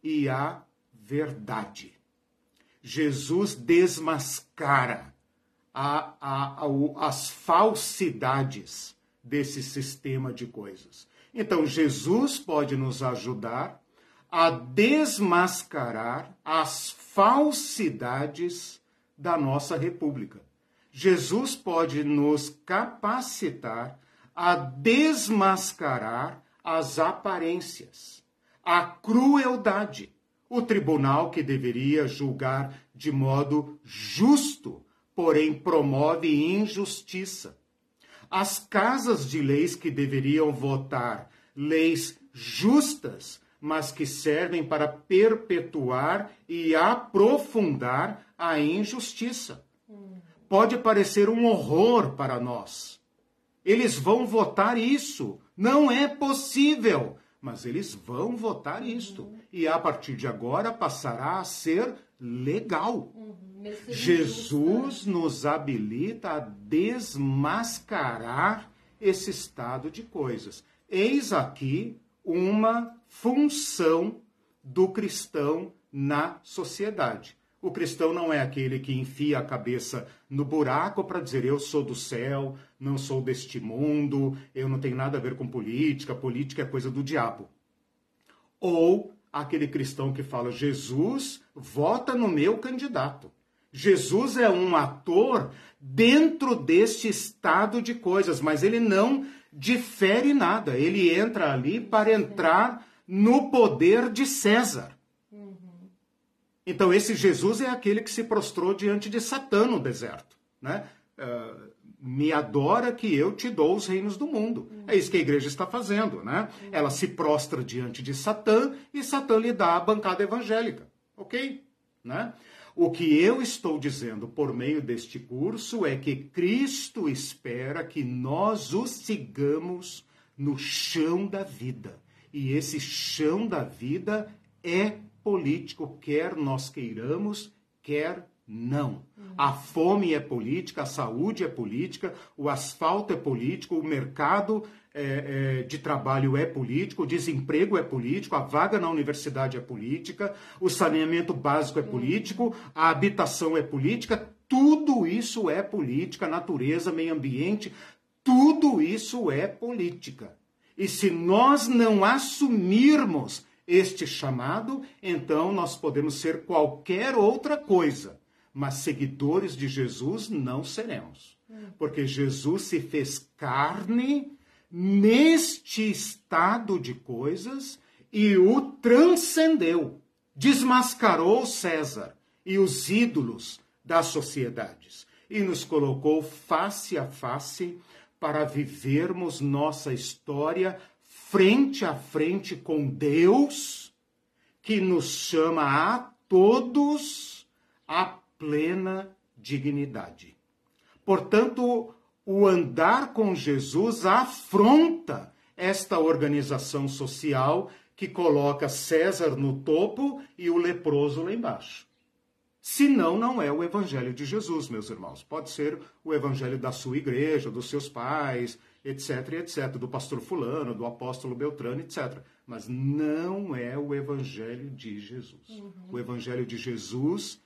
Speaker 1: e a verdade. Jesus desmascara a, a, a, as falsidades desse sistema de coisas. Então, Jesus pode nos ajudar a desmascarar as falsidades da nossa república. Jesus pode nos capacitar a desmascarar as aparências, a crueldade. O tribunal que deveria julgar de modo justo, porém promove injustiça. As casas de leis que deveriam votar leis justas, mas que servem para perpetuar e aprofundar a injustiça. Pode parecer um horror para nós eles vão votar isso. Não é possível. Mas eles vão votar isto. E a partir de agora passará a ser legal. Uhum. Jesus nos habilita a desmascarar esse estado de coisas. Eis aqui uma função do cristão na sociedade. O cristão não é aquele que enfia a cabeça no buraco para dizer eu sou do céu, não sou deste mundo, eu não tenho nada a ver com política, política é coisa do diabo. Ou aquele cristão que fala Jesus vota no meu candidato. Jesus é um ator dentro deste estado de coisas, mas ele não difere nada. Ele entra ali para entrar no poder de César. Então, esse Jesus é aquele que se prostrou diante de Satã no deserto. Né? Uh, me adora que eu te dou os reinos do mundo. É isso que a igreja está fazendo. Né? Ela se prostra diante de Satã e Satã lhe dá a bancada evangélica. Ok? Né? O que eu estou dizendo por meio deste curso é que Cristo espera que nós o sigamos no chão da vida. E esse chão da vida é político, quer nós queiramos, quer Não. A fome é política, a saúde é política, o asfalto é político, o mercado é, é, de trabalho é político, o desemprego é político, a vaga na universidade é política, o saneamento básico é político, a habitação é política, tudo isso é política, natureza, meio ambiente, tudo isso é política. E se nós não assumirmos este chamado, então nós podemos ser qualquer outra coisa mas seguidores de Jesus não seremos. Porque Jesus se fez carne neste estado de coisas e o transcendeu, desmascarou César e os ídolos das sociedades e nos colocou face a face para vivermos nossa história frente a frente com Deus, que nos chama a todos a plena dignidade. Portanto, o andar com Jesus afronta esta organização social que coloca César no topo e o leproso lá embaixo. Senão, não é o evangelho de Jesus, meus irmãos. Pode ser o evangelho da sua igreja, dos seus pais, etc, etc, do pastor fulano, do apóstolo Beltrano, etc. Mas não é o evangelho de Jesus. Uhum. O evangelho de Jesus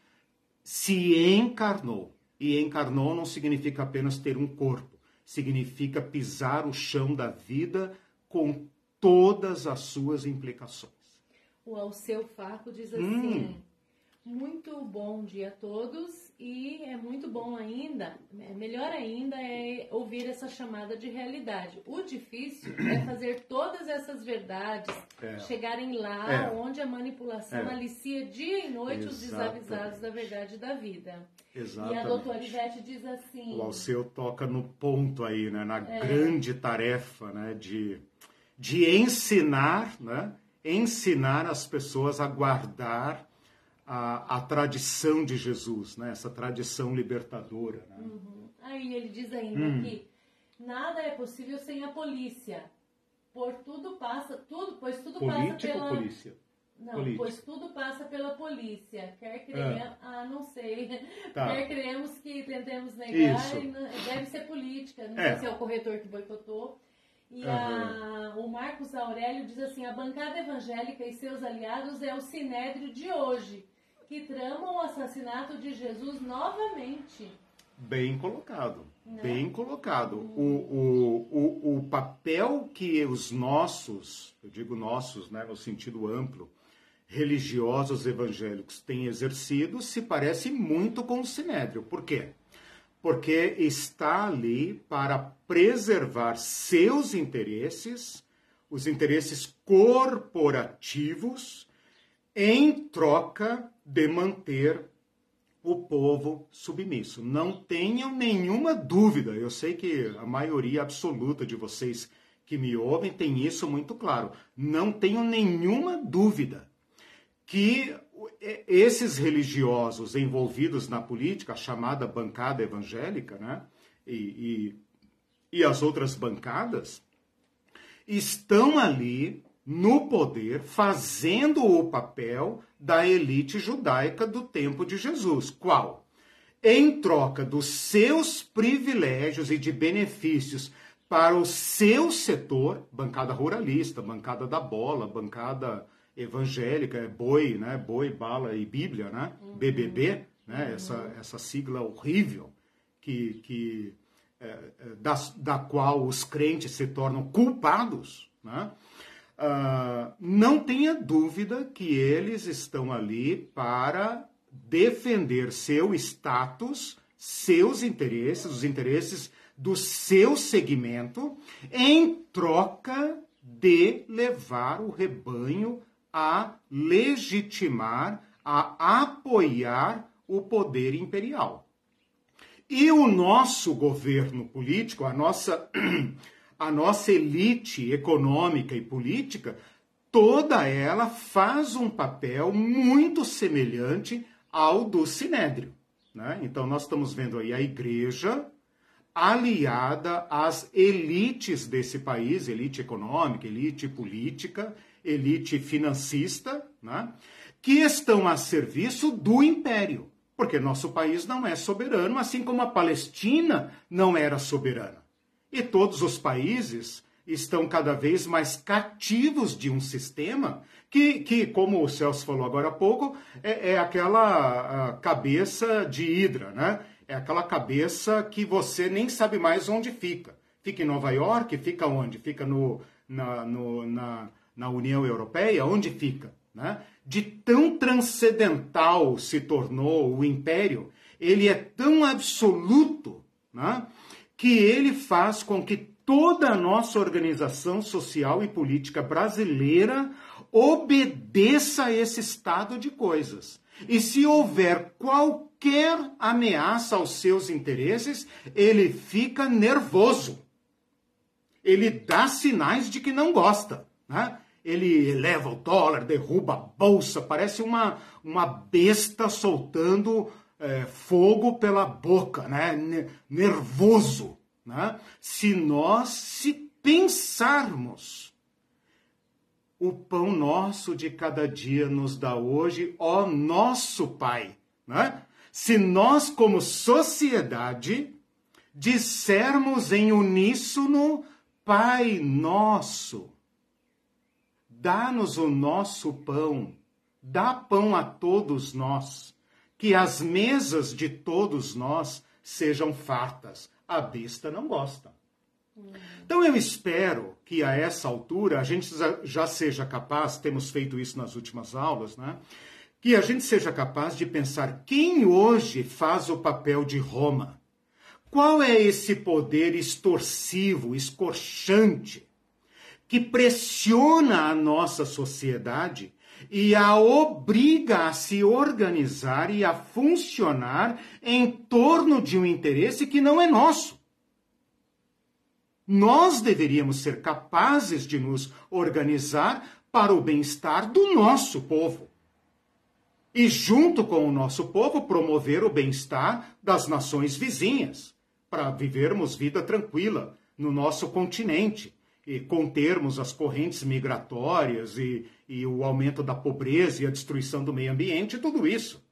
Speaker 1: se encarnou. E encarnou não significa apenas ter um corpo, significa pisar o chão da vida com todas as suas implicações.
Speaker 2: O Alceu Faco diz assim: hum. Muito bom dia a todos e é muito bom ainda, é melhor ainda é ouvir essa chamada de realidade. O difícil é fazer todas essas verdades é. chegarem lá é. onde a manipulação é. alicia dia e noite Exatamente. os desavisados da verdade da vida. Exatamente. E a doutora Ivete diz assim...
Speaker 1: O Alceu toca no ponto aí, né, na é. grande tarefa né, de, de ensinar, né, ensinar as pessoas a guardar a, a tradição de Jesus, né? essa tradição libertadora. Né?
Speaker 2: Uhum. Aí ele diz ainda hum. que nada é possível sem a polícia. Por tudo passa, tudo, pois tudo
Speaker 1: Político
Speaker 2: passa pela.
Speaker 1: Polícia?
Speaker 2: Não, Política. pois tudo passa pela polícia. Quer creemos, ah. ah, não sei. Tá. Quer creemos que tentemos negar, deve ser política. Não é. sei se é o corretor que boicotou. E uhum. a, o Marcos Aurélio diz assim: a bancada evangélica e seus aliados é o sinédrio de hoje que tramam o assassinato de Jesus novamente.
Speaker 1: Bem colocado, né? bem colocado. Hum. O, o, o, o papel que os nossos, eu digo nossos, né, no sentido amplo, religiosos evangélicos têm exercido se parece muito com o Sinédrio. Por quê? Porque está ali para preservar seus interesses, os interesses corporativos, em troca de manter o povo submisso. Não tenham nenhuma dúvida, eu sei que a maioria absoluta de vocês que me ouvem tem isso muito claro. Não tenham nenhuma dúvida que esses religiosos envolvidos na política, a chamada bancada evangélica, né? E, e, e as outras bancadas, estão ali no poder, fazendo o papel da elite judaica do tempo de Jesus. Qual? Em troca dos seus privilégios e de benefícios para o seu setor, bancada ruralista, bancada da bola, bancada evangélica, é boi, né? Boi, bala e Bíblia, né? Uhum. BBB, né? Uhum. Essa, essa sigla horrível que, que é, é, da, da qual os crentes se tornam culpados, né? Uh, não tenha dúvida que eles estão ali para defender seu status, seus interesses, os interesses do seu segmento, em troca de levar o rebanho a legitimar, a apoiar o poder imperial. E o nosso governo político, a nossa a nossa elite econômica e política, toda ela faz um papel muito semelhante ao do Sinédrio. Né? Então, nós estamos vendo aí a igreja aliada às elites desse país, elite econômica, elite política, elite financista, né? que estão a serviço do império. Porque nosso país não é soberano, assim como a Palestina não era soberana. E todos os países estão cada vez mais cativos de um sistema que, que como o Celso falou agora há pouco, é, é aquela cabeça de hidra, né? É aquela cabeça que você nem sabe mais onde fica. Fica em Nova York? Fica onde? Fica no, na, no, na, na União Europeia? Onde fica? Né? De tão transcendental se tornou o império, ele é tão absoluto né? Que ele faz com que toda a nossa organização social e política brasileira obedeça a esse estado de coisas. E se houver qualquer ameaça aos seus interesses, ele fica nervoso. Ele dá sinais de que não gosta. Né? Ele eleva o dólar, derruba a bolsa, parece uma, uma besta soltando é, fogo pela boca, né? nervoso. Né? Se nós, se pensarmos, o pão nosso de cada dia nos dá hoje, ó nosso Pai. Né? Se nós, como sociedade, dissermos em uníssono, Pai nosso, dá-nos o nosso pão, dá pão a todos nós, que as mesas de todos nós sejam fartas a besta não gosta. Então eu espero que a essa altura a gente já seja capaz, temos feito isso nas últimas aulas, né? Que a gente seja capaz de pensar quem hoje faz o papel de Roma. Qual é esse poder extorsivo, escorchante, que pressiona a nossa sociedade e a obriga a se organizar e a funcionar em torno de um interesse que não é nosso. Nós deveríamos ser capazes de nos organizar para o bem-estar do nosso povo. E, junto com o nosso povo, promover o bem-estar das nações vizinhas, para vivermos vida tranquila no nosso continente e contermos as correntes migratórias e, e o aumento da pobreza e a destruição do meio ambiente, tudo isso.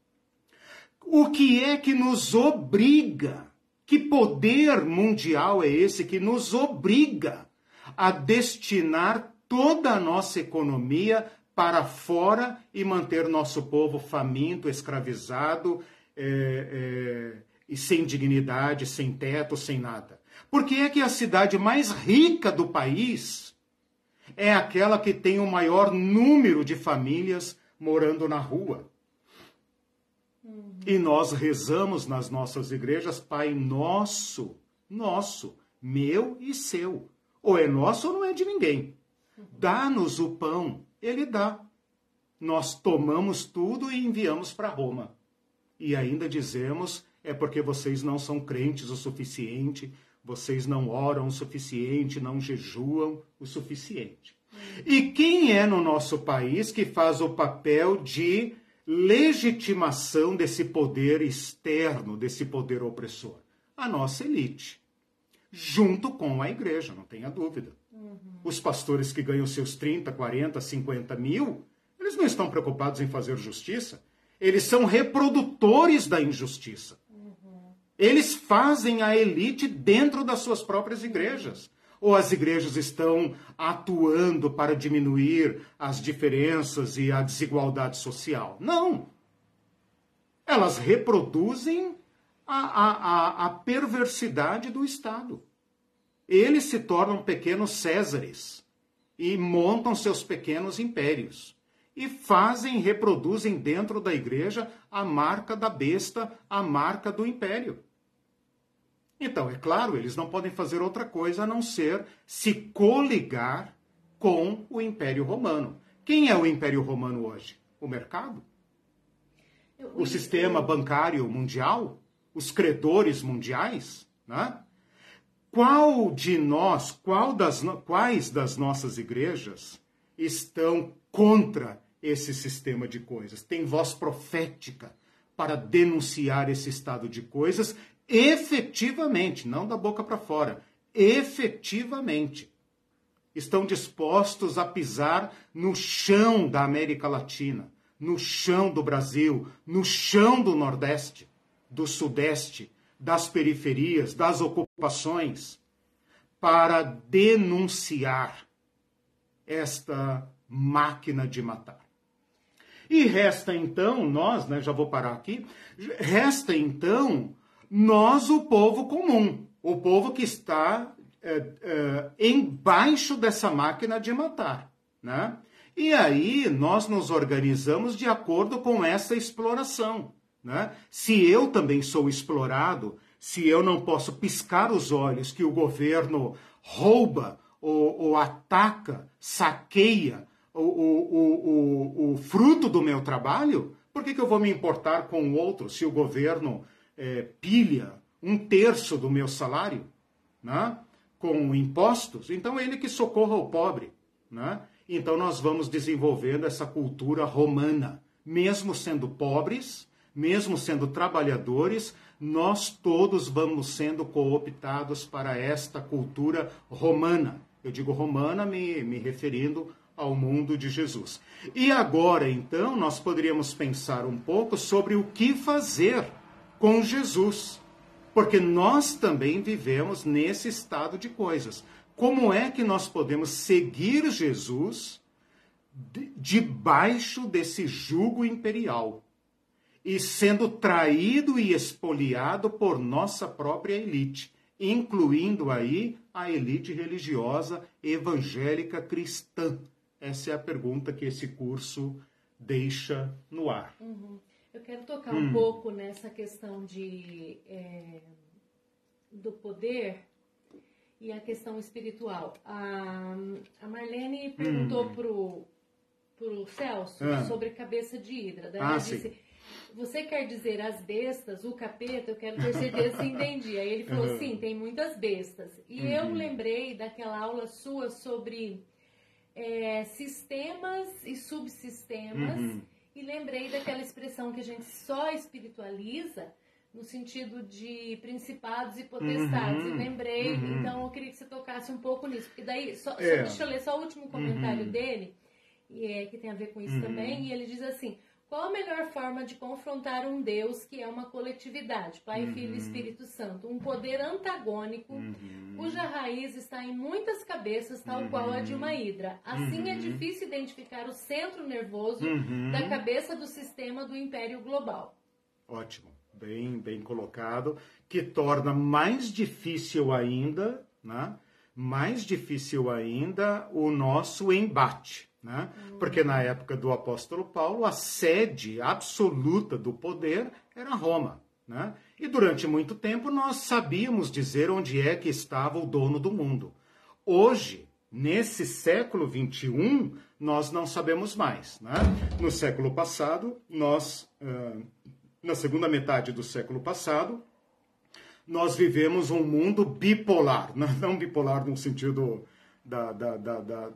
Speaker 1: O que é que nos obriga? Que poder mundial é esse que nos obriga a destinar toda a nossa economia para fora e manter nosso povo faminto, escravizado é, é, e sem dignidade, sem teto, sem nada? Por que é que a cidade mais rica do país é aquela que tem o maior número de famílias morando na rua? Uhum. E nós rezamos nas nossas igrejas, Pai Nosso, nosso, meu e seu. Ou é nosso ou não é de ninguém. Dá-nos o pão, ele dá. Nós tomamos tudo e enviamos para Roma. E ainda dizemos, é porque vocês não são crentes o suficiente, vocês não oram o suficiente, não jejuam o suficiente. E quem é no nosso país que faz o papel de legitimação desse poder externo, desse poder opressor? A nossa elite, junto com a igreja, não tenha dúvida. Uhum. Os pastores que ganham seus 30, 40, 50 mil, eles não estão preocupados em fazer justiça, eles são reprodutores da injustiça. Eles fazem a elite dentro das suas próprias igrejas. Ou as igrejas estão atuando para diminuir as diferenças e a desigualdade social? Não. Elas reproduzem a, a, a, a perversidade do Estado. Eles se tornam pequenos Césares e montam seus pequenos impérios. E fazem, reproduzem dentro da igreja a marca da besta, a marca do império. Então, é claro, eles não podem fazer outra coisa a não ser se coligar com o Império Romano. Quem é o Império Romano hoje? O mercado? O sistema bancário mundial? Os credores mundiais? Né? Qual de nós, qual das, quais das nossas igrejas estão contra esse sistema de coisas? Tem voz profética para denunciar esse estado de coisas efetivamente, não da boca para fora, efetivamente estão dispostos a pisar no chão da América Latina no chão do Brasil, no chão do Nordeste, do Sudeste, das periferias, das ocupações, para denunciar esta máquina de matar. E resta então, nós, né, já vou parar aqui, resta então nós, o povo comum, o povo que está é, é, embaixo dessa máquina de matar. Né? E aí nós nos organizamos de acordo com essa exploração. Né? Se eu também sou explorado, se eu não posso piscar os olhos que o governo rouba ou, ou ataca, saqueia o, o, o, o, fruto do meu trabalho, por que, que eu vou me importar com o outro se o governo é, pilha um terço do meu salário né, com impostos? Então ele que socorra o pobre. Né? Então nós vamos desenvolvendo essa cultura romana, mesmo sendo pobres, mesmo sendo trabalhadores, nós todos vamos sendo cooptados para esta cultura romana. Eu digo romana me, me referindo ao mundo de Jesus. E agora, então, nós poderíamos pensar um pouco sobre o que fazer com Jesus, porque nós também vivemos nesse estado de coisas. Como é que nós podemos seguir Jesus debaixo desse jugo imperial? e sendo traído e expoliado por nossa própria elite, incluindo aí a elite religiosa evangélica cristã. Essa é a pergunta que esse curso deixa no ar.
Speaker 2: Uhum. Eu quero tocar hum. um pouco nessa questão de, é, do poder e a questão espiritual. A, a Marlene perguntou hum. para o Celso ah. sobre cabeça de hidra. Daí ah, ela disse, sim você quer dizer as bestas, o capeta? Eu quero ter certeza se entendi. Aí ele falou, uhum. sim, tem muitas bestas. E uhum. eu lembrei daquela aula sua sobre é, sistemas e subsistemas. Uhum. E lembrei daquela expressão que a gente só espiritualiza no sentido de principados e potestades. E uhum. lembrei, uhum. então eu queria que você tocasse um pouco nisso. Porque daí, só, é. só deixa eu ler só o último comentário uhum. dele, e é, que tem a ver com isso também. E ele diz assim qual a melhor forma de confrontar um Deus que é uma coletividade, Pai, uhum. Filho e Espírito Santo, um poder antagônico, uhum. cuja raiz está em muitas cabeças, tal uhum. qual a de uma hidra? Assim é uhum. difícil identificar o centro nervoso uhum. da cabeça do sistema do império global.
Speaker 1: Ótimo, bem, bem colocado, que torna mais difícil ainda, né? Mais difícil ainda o nosso embate né? Porque na época do apóstolo Paulo, a sede absoluta do poder era Roma. Né? E durante muito tempo nós sabíamos dizer onde é que estava o dono do mundo. Hoje, nesse século 21, nós não sabemos mais. Né? No século passado, nós, na segunda metade do século passado, nós vivemos um mundo bipolar, não bipolar no sentido da, da, da,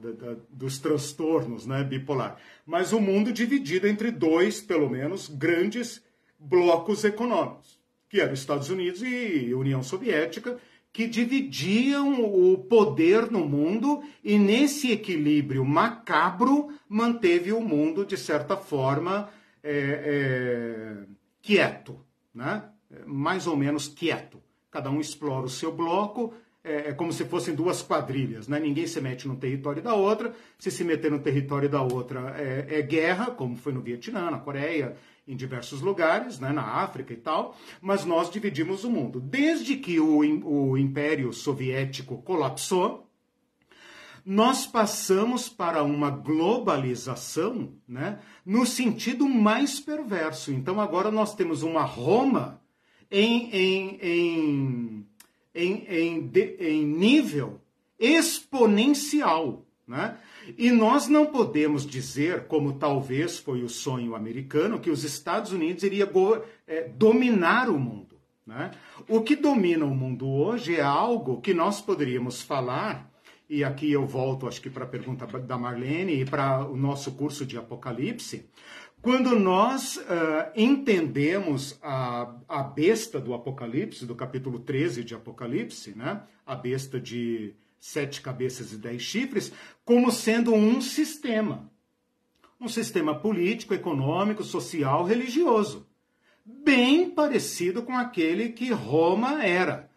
Speaker 1: dos transtornos né, bipolar. Mas o mundo dividido entre dois, pelo menos, grandes blocos econômicos, que eram Estados Unidos e União Soviética, que dividiam o poder no mundo e nesse equilíbrio macabro manteve o mundo, de certa forma, é, é, quieto, né? mais ou menos quieto. Cada um explora o seu bloco, é, é, como se fossem duas quadrilhas, né? Ninguém se mete no território da outra. Se se meter no território da outra é, é guerra, como foi no Vietnã, na Coreia, em diversos lugares, né? na África e tal. Mas nós dividimos o mundo. Desde que o, o Império Soviético colapsou, nós passamos para uma globalização, né? No sentido mais perverso. Então agora nós temos uma Roma em, em, em em, em, em nível exponencial. Né? E nós não podemos dizer, como talvez foi o sonho americano, que os Estados Unidos iria é, dominar o mundo. Né? O que domina o mundo hoje é algo que nós poderíamos falar, e aqui eu volto, acho que para a pergunta da Marlene e para o nosso curso de Apocalipse, quando nós uh, entendemos a, a besta do Apocalipse, do capítulo 13 de Apocalipse, né? a besta de sete cabeças e dez chifres, como sendo um sistema. um sistema político, econômico, social, religioso, bem parecido com aquele que Roma era.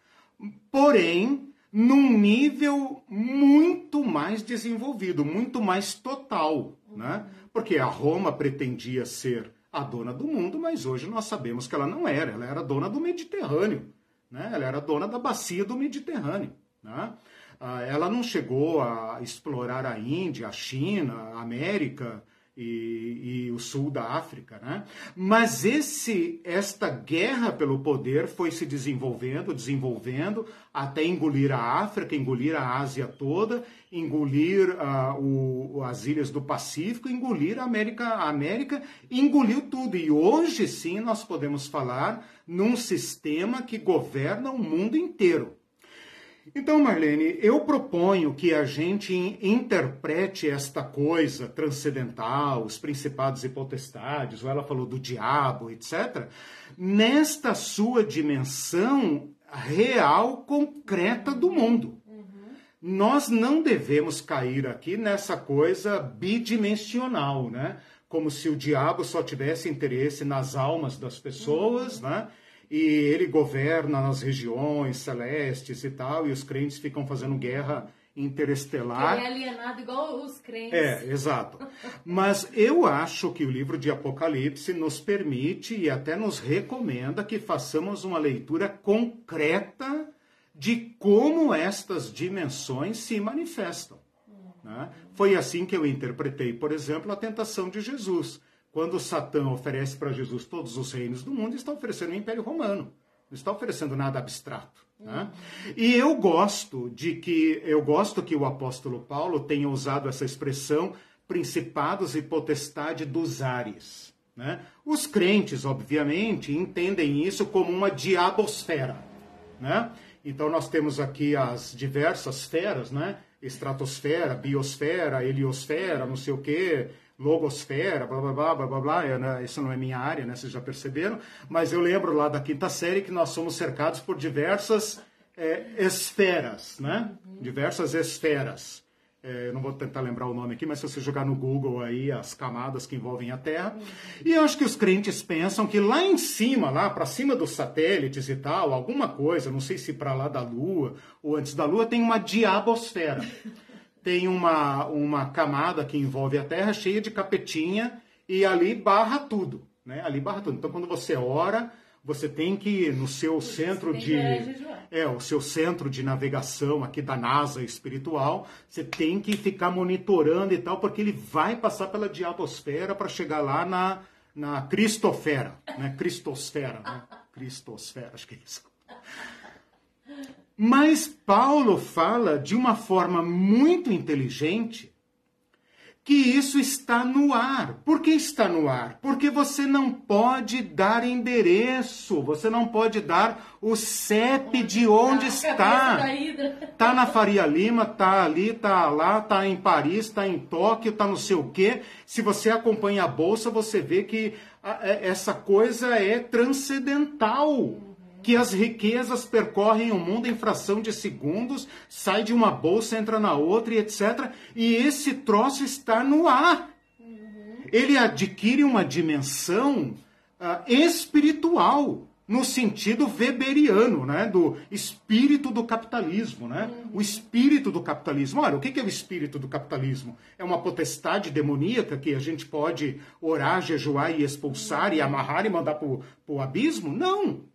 Speaker 1: Porém, num nível muito mais desenvolvido, muito mais total, né? Porque a Roma pretendia ser a dona do mundo, mas hoje nós sabemos que ela não era, ela era dona do Mediterrâneo, né? Ela era dona da bacia do Mediterrâneo, né? Ah, ela não chegou a explorar a Índia, a China, a América, e, e, o sul da África, né? Mas esse, esta guerra pelo poder foi se desenvolvendo, desenvolvendo, até engolir a África, engolir a Ásia toda, engolir uh, o, as ilhas do Pacífico, engolir a América, a América, engoliu tudo. E hoje sim nós podemos falar num sistema que governa o mundo inteiro. Então, Marlene, eu proponho que a gente interprete esta coisa transcendental, os principados e potestades, ou ela falou do diabo, etc., nesta sua dimensão real, concreta do mundo. Uhum. Nós não devemos cair aqui nessa coisa bidimensional, né? Como se o diabo só tivesse interesse nas almas das pessoas, uhum. né? E ele governa nas regiões celestes e tal, e os crentes ficam fazendo guerra interestelar.
Speaker 2: Ele é alienado igual os crentes.
Speaker 1: É, exato. Mas eu acho que o livro de Apocalipse nos permite e até nos recomenda que façamos uma leitura concreta de como estas dimensões se manifestam. Né? Foi assim que eu interpretei, por exemplo, a tentação de Jesus. Quando Satã oferece para Jesus todos os reinos do mundo, está oferecendo o Império Romano. Não está oferecendo nada abstrato. Né? E eu gosto de que eu gosto que o apóstolo Paulo tenha usado essa expressão principados e potestade dos ares. Né? Os crentes, obviamente, entendem isso como uma diabosfera. Né? Então nós temos aqui as diversas esferas, né? estratosfera, biosfera, heliosfera, não sei o quê, logosfera, blá blá blá blá blá, blá é, né? isso não é minha área, né? Vocês já perceberam? Mas eu lembro lá da quinta série que nós somos cercados por diversas é, esferas, né? Uhum. Diversas esferas. É, eu não vou tentar lembrar o nome aqui, mas se você jogar no Google aí as camadas que envolvem a Terra. E eu acho que os crentes pensam que lá em cima, lá para cima dos satélites e tal, alguma coisa, não sei se para lá da Lua ou antes da Lua, tem uma diabosfera. Tem uma, uma camada que envolve a Terra cheia de capetinha e ali barra tudo, né? Ali barra tudo. Então, quando você ora, você tem que no seu centro de é o seu centro de navegação aqui da NASA espiritual, você tem que ficar monitorando e tal, porque ele vai passar pela diabosfera para chegar lá na na cristosfera, né? Cristosfera, né? Cristosfera, acho que é isso. Mas Paulo fala de uma forma muito inteligente que isso está no ar. Por que está no ar? Porque você não pode dar endereço, você não pode dar o CEP de onde está. Tá na Faria Lima, tá ali, tá lá, tá em Paris, tá em Tóquio, tá não sei o quê. Se você acompanha a bolsa, você vê que é, essa coisa é transcendental que as riquezas percorrem o mundo em fração de segundos, sai de uma bolsa, entra na outra e etc. E esse troço está no ar. Ele adquire uma dimensão uh, espiritual no sentido weberiano, né, do espírito do capitalismo, né? Uhum. O espírito do capitalismo. Olha, o que é o espírito do capitalismo? É uma potestade demoníaca que a gente pode orar, jejuar e expulsar uhum. e amarrar e mandar para o abismo? Não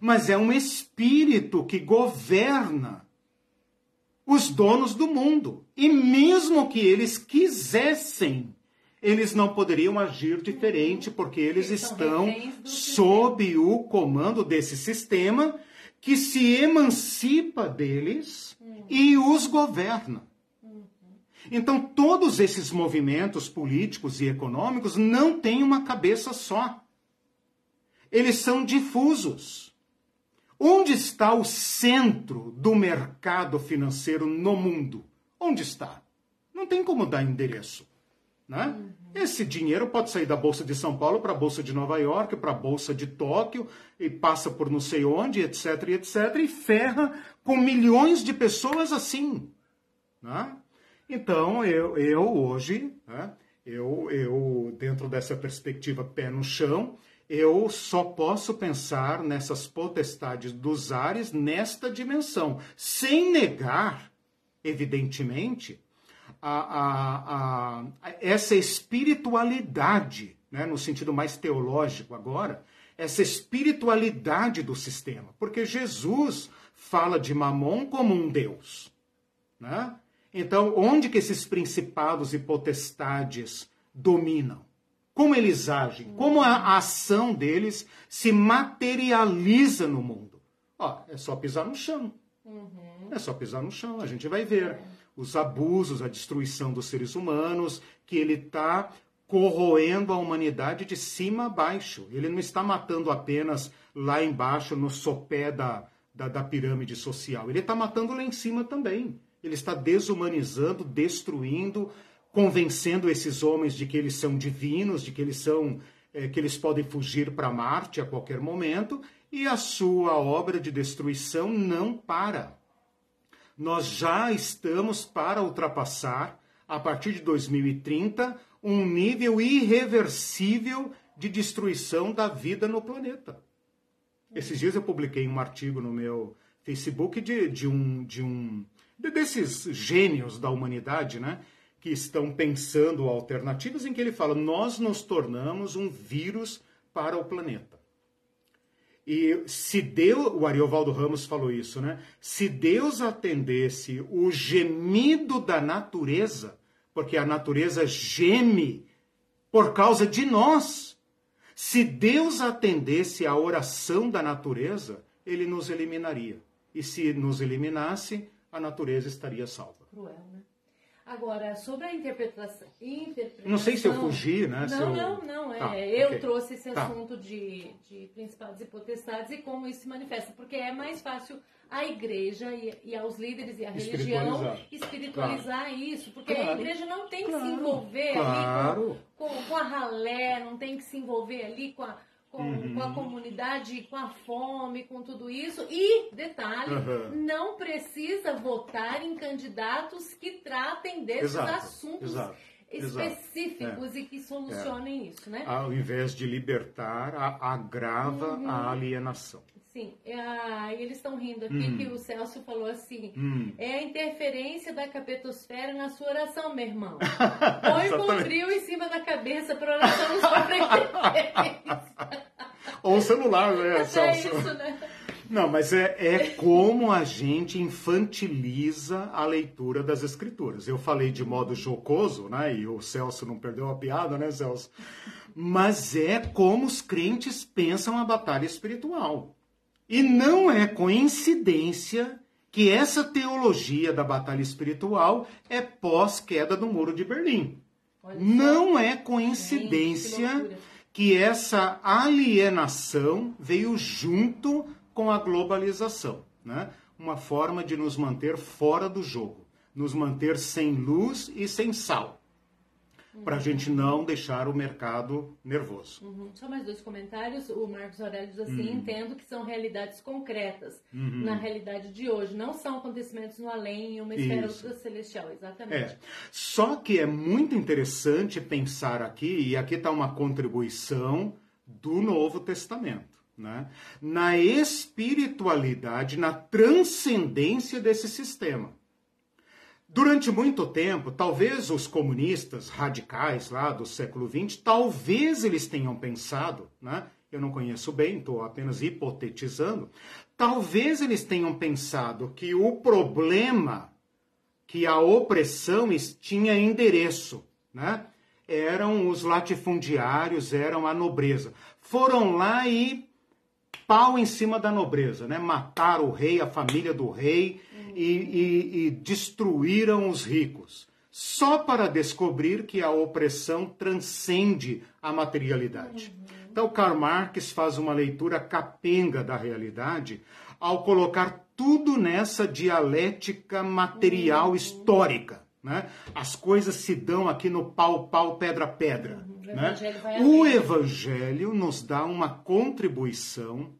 Speaker 1: mas é um espírito que governa os donos do mundo. E mesmo que eles quisessem, eles não poderiam agir diferente, porque eles estão sob o comando desse sistema que se emancipa deles e os governa. Então, todos esses movimentos políticos e econômicos não têm uma cabeça só. Eles são difusos. Onde está o centro do mercado financeiro no mundo? Onde está? Não tem como dar endereço. Né? Uhum. Esse dinheiro pode sair da Bolsa de São Paulo para a Bolsa de Nova York, para a Bolsa de Tóquio, e passa por não sei onde, etc, etc, e ferra com milhões de pessoas assim. Né? Então, eu, eu hoje, né, Eu, eu, dentro dessa perspectiva pé no chão, eu só posso pensar nessas potestades dos ares nesta dimensão, sem negar, evidentemente, a, a, a, essa espiritualidade, né, no sentido mais teológico agora, essa espiritualidade do sistema. Porque Jesus fala de Mamon como um Deus. Né? Então, onde que esses principados e potestades dominam? Como eles agem? Como a ação deles se materializa no mundo? Ó, é só pisar no chão. Uhum. É só pisar no chão, a gente vai ver os abusos, a destruição dos seres humanos, que ele está corroendo a humanidade de cima a baixo. Ele não está matando apenas lá embaixo, no sopé da, da, da pirâmide social. Ele está matando lá em cima também. Ele está desumanizando, destruindo, convencendo esses homens de que eles são divinos, de que eles são é, que eles podem fugir para Marte a qualquer momento, e a sua obra de destruição não para nós já estamos para ultrapassar, a partir de 2030, um nível irreversível de destruição da vida no planeta. Esses dias eu publiquei um artigo no meu Facebook de, de um, de um desses gênios da humanidade, né? Que estão pensando alternativas em que ele fala: nós nos tornamos um vírus para o planeta. E se Deus, o Ariovaldo Ramos falou isso, né? Se Deus atendesse o gemido da natureza, porque a natureza geme por causa de nós. Se Deus atendesse a oração da natureza, ele nos eliminaria. E se nos eliminasse, a natureza estaria salva.
Speaker 2: Cruel, né? Agora, sobre a interpretação, interpretação.
Speaker 1: Não sei se eu fugi, né?
Speaker 2: Não,
Speaker 1: eu...
Speaker 2: não, não. É, tá, eu okay. trouxe esse tá. assunto de, de principados e potestades e como isso se manifesta. Porque é mais fácil a igreja e, e aos líderes e a religião espiritualizar claro. isso. Porque claro. a igreja não tem que claro. se envolver ali com, com, com a ralé, não tem que se envolver ali com a com, uhum. com, a comunidade, com a fome, com tudo isso. E, detalhe, uhum. não precisa votar em candidatos que tratem desses exato, assuntos exato, específicos é. e que solucionem é. isso, né?
Speaker 1: Ao invés de libertar, agrava uhum. a alienação.
Speaker 2: Sim, ah, eles estão rindo aqui hum. que o Celso falou assim: hum. é a interferência da capetosfera na sua oração, meu irmão. Põe um bombril em cima da cabeça para oração não sofrer
Speaker 1: Ou o celular, né, Celso? É isso, né? Não, mas é, é como a gente infantiliza a leitura das escrituras. Eu falei de modo jocoso, né? E o Celso não perdeu a piada, né, Celso? Mas é como os crentes pensam a batalha espiritual. E não é coincidência que essa teologia da batalha espiritual é pós-queda do Muro de Berlim. Não é coincidência que essa alienação veio junto com a globalização, né? Uma forma de nos manter fora do jogo, nos manter sem luz e sem sal para a gente não deixar o mercado nervoso.
Speaker 2: Uhum. Só mais dois comentários. O Marcos Aurélio diz assim: uhum. entendo que são realidades concretas uhum. na realidade de hoje, não são acontecimentos no além, em uma esfera celestial. Exatamente.
Speaker 1: É. Só que é muito interessante pensar aqui, e aqui está uma contribuição do Novo Testamento. Né? Na espiritualidade, na transcendência desse sistema. Durante muito tempo, talvez os comunistas radicais lá do século XX, talvez eles tenham pensado, né? eu não conheço bem, estou apenas hipotetizando, talvez eles tenham pensado que o problema, que a opressão tinha endereço, né? eram os latifundiários, eram a nobreza. Foram lá e pau em cima da nobreza, né? mataram o rei, a família do rei, e, e, e destruíram os ricos, só para descobrir que a opressão transcende a materialidade. Então, Karl Marx faz uma leitura capenga da realidade ao colocar tudo nessa dialética material histórica. Né? As coisas se dão aqui no pau, pau, pedra, pedra. Uhum. O, né? evangelho, o evangelho nos dá uma contribuição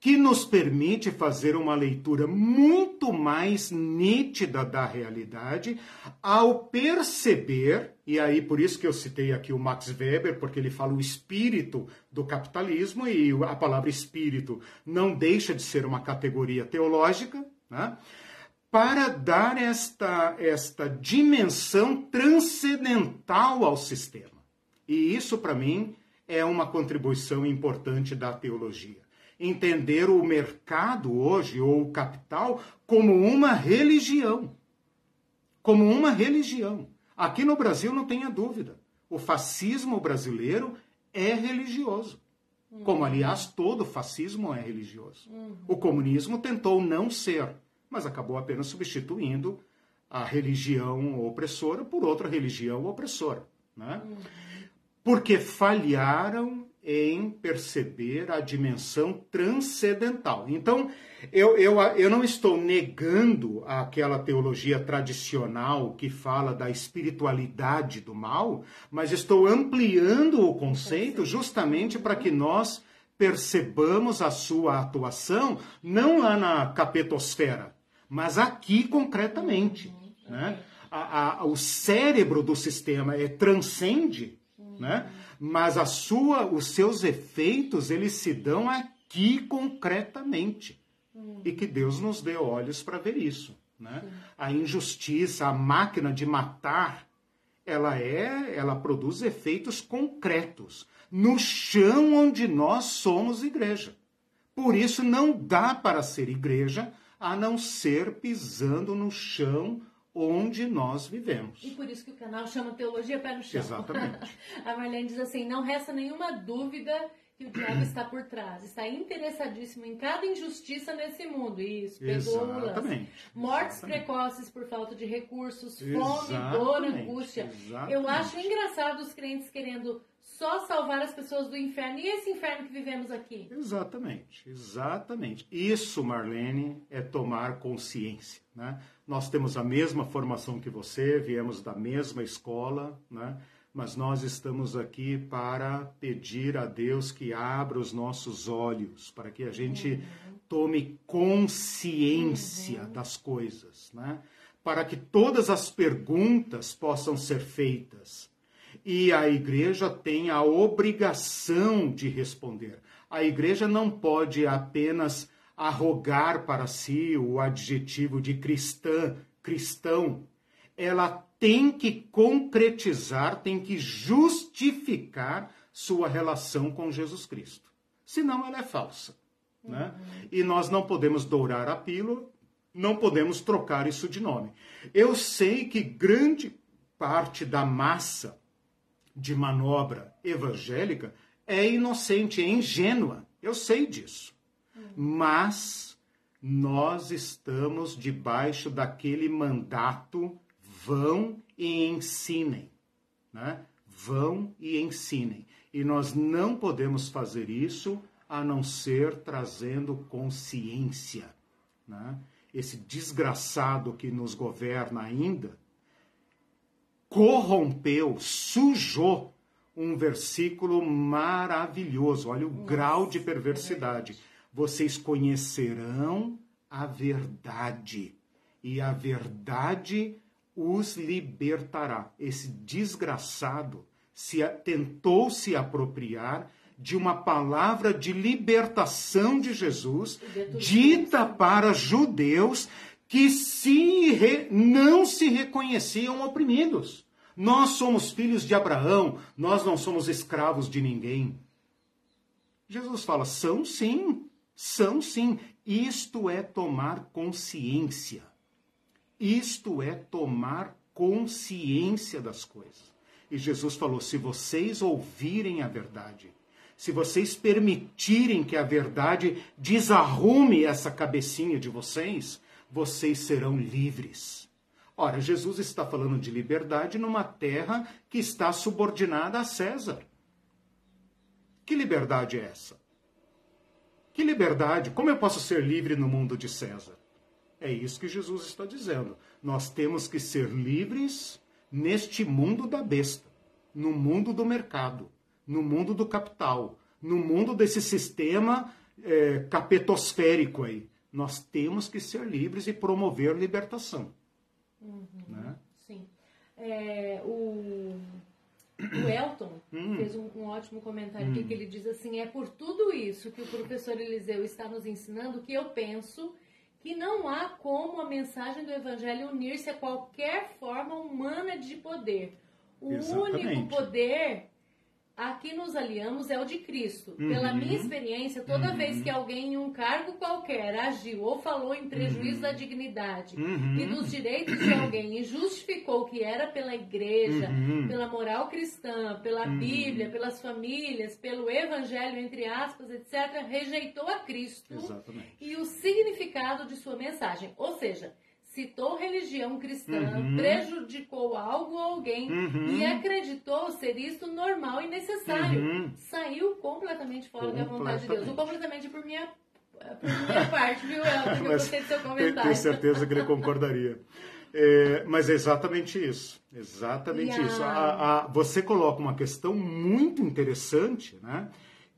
Speaker 1: que nos permite fazer uma leitura muito mais nítida da realidade ao perceber, e aí por isso que eu citei aqui o Max Weber, porque ele fala o espírito do capitalismo, e a palavra espírito não deixa de ser uma categoria teológica, né? para dar esta, esta dimensão transcendental ao sistema. E isso, para mim, é uma contribuição importante da teologia entender o mercado hoje, ou o capital, como uma religião. Como uma religião. Aqui no Brasil, não tenha dúvida, o fascismo brasileiro é religioso. Como, aliás, todo fascismo é religioso. O comunismo tentou não ser, mas acabou apenas substituindo a religião opressora por outra religião opressora. Né? Porque falharam em perceber a dimensão transcendental. Então, eu, eu, eu não estou negando aquela teologia tradicional que fala da espiritualidade do mal, mas estou ampliando o conceito justamente para que nós percebamos a sua atuação não lá na capetosfera, mas aqui concretamente. Né? A, a, o cérebro do sistema é, transcende, né? Mas a sua, os seus efeitos eles se dão aqui concretamente. Hum. E que Deus nos dê olhos para ver isso. Né? A injustiça, a máquina de matar, ela é, ela produz efeitos concretos no chão onde nós somos igreja. Por isso não dá para ser igreja a não ser pisando no chão onde nós vivemos.
Speaker 2: E por isso que o canal chama Teologia Pé no Chão.
Speaker 1: Exatamente.
Speaker 2: a Marlene diz assim: não resta nenhuma dúvida que o diabo está por trás. Está interessadíssimo em cada injustiça nesse mundo. Isso,
Speaker 1: Exatamente.
Speaker 2: Mortes Exatamente. precoces por falta de recursos, fome, dor, angústia. Exatamente. Eu acho engraçado os crentes querendo só salvar as pessoas do inferno. E esse inferno que vivemos aqui?
Speaker 1: Exatamente, exatamente. Isso, Marlene, é tomar consciência. Né? Nós temos a mesma formação que você, viemos da mesma escola, né? mas nós estamos aqui para pedir a Deus que abra os nossos olhos, para que a gente uhum. tome consciência uhum. das coisas, né? para que todas as perguntas possam ser feitas. E a igreja tem a obrigação de responder. A igreja não pode apenas arrogar para si o adjetivo de cristã, cristão, ela tem que concretizar, tem que justificar sua relação com Jesus Cristo. Senão ela é falsa. Né? Uhum. E nós não podemos dourar a pílula, não podemos trocar isso de nome. Eu sei que grande parte da massa de manobra evangélica é inocente, é ingênua. Eu sei disso mas nós estamos debaixo daquele mandato: vão e ensinem. Né? Vão e ensinem. E nós não podemos fazer isso a não ser trazendo consciência. Né? Esse desgraçado que nos governa ainda corrompeu, sujou um versículo maravilhoso. Olha o Nossa, grau de perversidade vocês conhecerão a verdade, e a verdade os libertará. Esse desgraçado se tentou se apropriar de uma palavra de libertação de Jesus, dita para judeus que se re... não se reconheciam oprimidos. Nós somos filhos de Abraão, nós não somos escravos de ninguém. Jesus fala: são sim, são sim. Isto é tomar consciência. Isto é tomar consciência das coisas. E Jesus falou: se vocês ouvirem a verdade, se vocês permitirem que a verdade desarrume essa cabecinha de vocês, vocês serão livres. Ora, Jesus está falando de liberdade numa terra que está subordinada a César. Que liberdade é essa? Que liberdade? Como eu posso ser livre no mundo de César? É isso que Jesus está dizendo. Nós temos que ser livres neste mundo da besta, no mundo do mercado, no mundo do capital, no mundo desse sistema é, capetosférico aí. Nós temos que ser livres e promover libertação.
Speaker 2: Uhum, né? Sim. É, o, o Elton hum. fez um, um, ótimo comentário aqui hum. que ele diz assim: é por tudo isso que o professor Eliseu está nos ensinando que eu penso que não há como a mensagem do Evangelho unir-se a qualquer forma humana de poder. O Exatamente. único poder a que nos aliamos é o de Cristo. Uhum. Pela minha experiência, toda uhum. vez que alguém em um cargo qualquer agiu ou falou em prejuízo uhum. da dignidade uhum. e dos direitos de alguém e justificou que era pela igreja, uhum. pela moral cristã, pela uhum. Bíblia, pelas famílias, pelo evangelho, entre aspas, etc., rejeitou a Cristo
Speaker 1: Exatamente.
Speaker 2: e o significado de sua mensagem. Ou seja, citou religião cristã, uhum. prejudicou algo ou alguém uhum. e acreditou ser isso normal e necessário. Uhum. Saiu completamente fora da vontade de Deus. Completamente por minha, por minha parte, viu, Elton? Eu gostei do seu comentário.
Speaker 1: Tenho certeza que ele concordaria. É, mas é exatamente isso. Exatamente isso. A, a, você coloca uma questão muito interessante, né?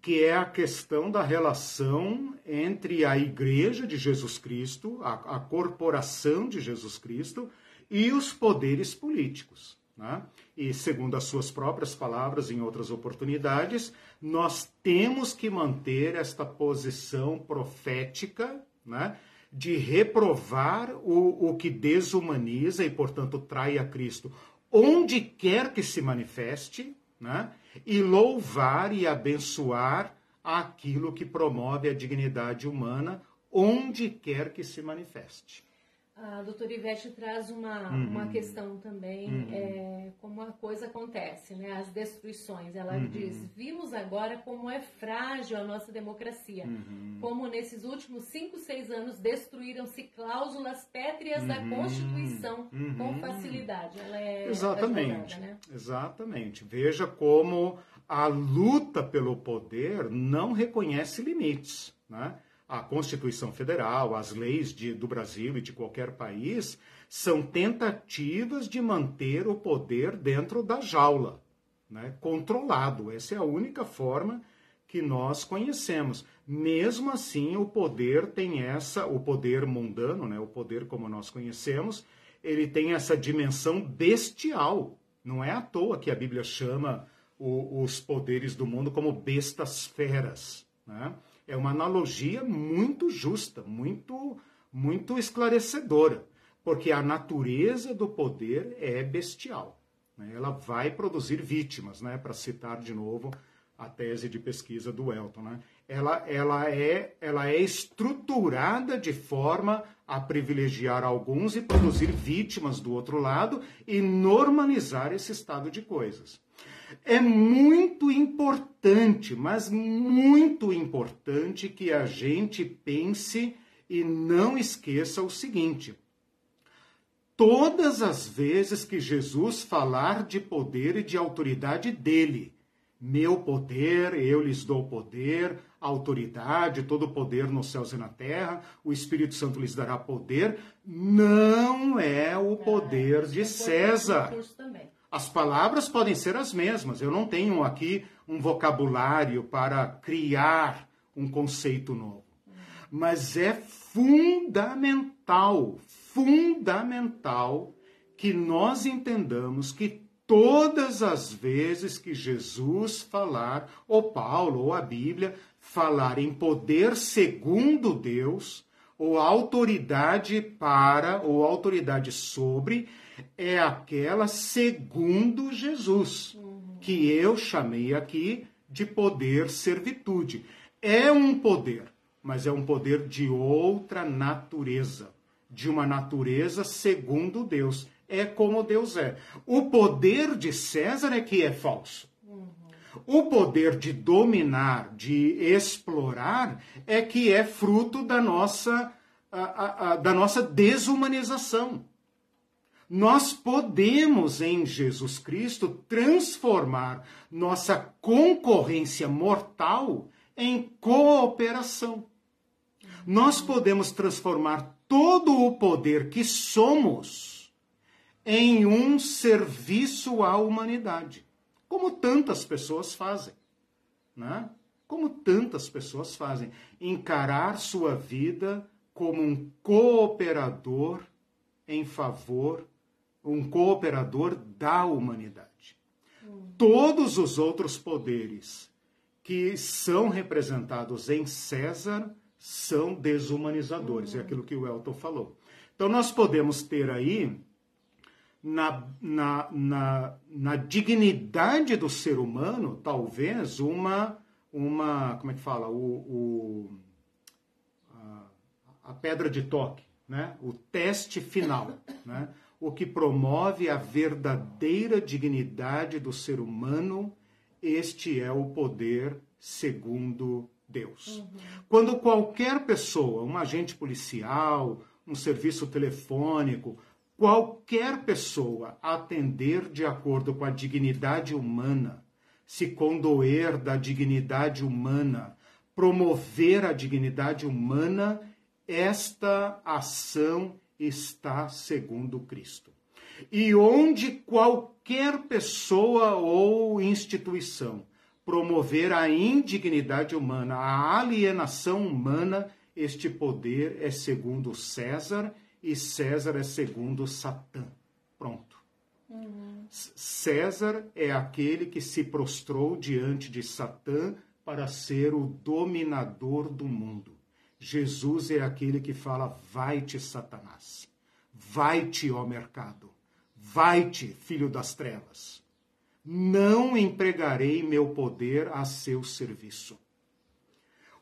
Speaker 1: Que é a questão da relação entre a Igreja de Jesus Cristo, a, a corporação de Jesus Cristo e os poderes políticos. Né? E, segundo as suas próprias palavras em outras oportunidades, nós temos que manter esta posição profética né? de reprovar o, o que desumaniza e, portanto, trai a Cristo onde quer que se manifeste, né? E louvar e abençoar aquilo que promove a dignidade humana, onde quer que se manifeste.
Speaker 2: A doutora Ivete traz uma, uhum. uma questão também, uhum. é, como a coisa acontece, né? as destruições. Ela uhum. diz, vimos agora como é frágil a nossa democracia, uhum. como nesses últimos cinco, seis anos destruíram-se cláusulas pétreas da uhum. Constituição com uhum. facilidade. Ela é
Speaker 1: Exatamente, né? exatamente. Veja como a luta pelo poder não reconhece limites, né? A Constituição Federal, as leis de, do Brasil e de qualquer país, são tentativas de manter o poder dentro da jaula, né? controlado. Essa é a única forma que nós conhecemos. Mesmo assim, o poder tem essa, o poder mundano, né? o poder como nós conhecemos, ele tem essa dimensão bestial. Não é à toa que a Bíblia chama o, os poderes do mundo como bestas feras. Né? É uma analogia muito justa, muito, muito esclarecedora, porque a natureza do poder é bestial. Né? Ela vai produzir vítimas, né? para citar de novo a tese de pesquisa do Elton. Né? Ela, ela, é, ela é estruturada de forma a privilegiar alguns e produzir vítimas do outro lado e normalizar esse estado de coisas. É muito importante, mas muito importante que a gente pense e não esqueça o seguinte: todas as vezes que Jesus falar de poder e de autoridade dele, meu poder, eu lhes dou poder, autoridade, todo poder nos céus e na terra, o Espírito Santo lhes dará poder, não é o poder de César. As palavras podem ser as mesmas. Eu não tenho aqui um vocabulário para criar um conceito novo. Mas é fundamental, fundamental que nós entendamos que todas as vezes que Jesus falar, ou Paulo, ou a Bíblia, falar em poder segundo Deus, ou autoridade para, ou autoridade sobre, é aquela segundo Jesus, que eu chamei aqui de poder servitude. É um poder, mas é um poder de outra natureza, de uma natureza segundo Deus. É como Deus é. O poder de César é que é falso. O poder de dominar, de explorar, é que é fruto da nossa, a, a, a, da nossa desumanização nós podemos em Jesus Cristo transformar nossa concorrência mortal em cooperação. Nós podemos transformar todo o poder que somos em um serviço à humanidade, como tantas pessoas fazem. Né? como tantas pessoas fazem, encarar sua vida como um cooperador em favor, um cooperador da humanidade. Todos os outros poderes que são representados em César são desumanizadores, é aquilo que o Elton falou. Então nós podemos ter aí na, na, na, na, dignidade do ser humano, talvez, uma, uma como é que fala, o, o a, a, pedra de toque, né? o teste final, né? O que promove a verdadeira dignidade do ser humano, este é o poder segundo Deus. Uhum. Quando qualquer pessoa, um agente policial, um serviço telefônico, qualquer pessoa atender de acordo com a dignidade humana, se condoer da dignidade humana, promover a dignidade humana, esta ação está segundo Cristo. E onde qualquer pessoa ou instituição promover a indignidade humana, a alienação humana, este poder é segundo César e César é segundo Satã. Pronto. Uhum. César é aquele que se prostrou diante de Satã para ser o dominador do mundo. Jesus é aquele que fala: vai-te, Satanás. Vai-te, ó mercado. Vai-te, filho das trevas. Não empregarei meu poder a seu serviço.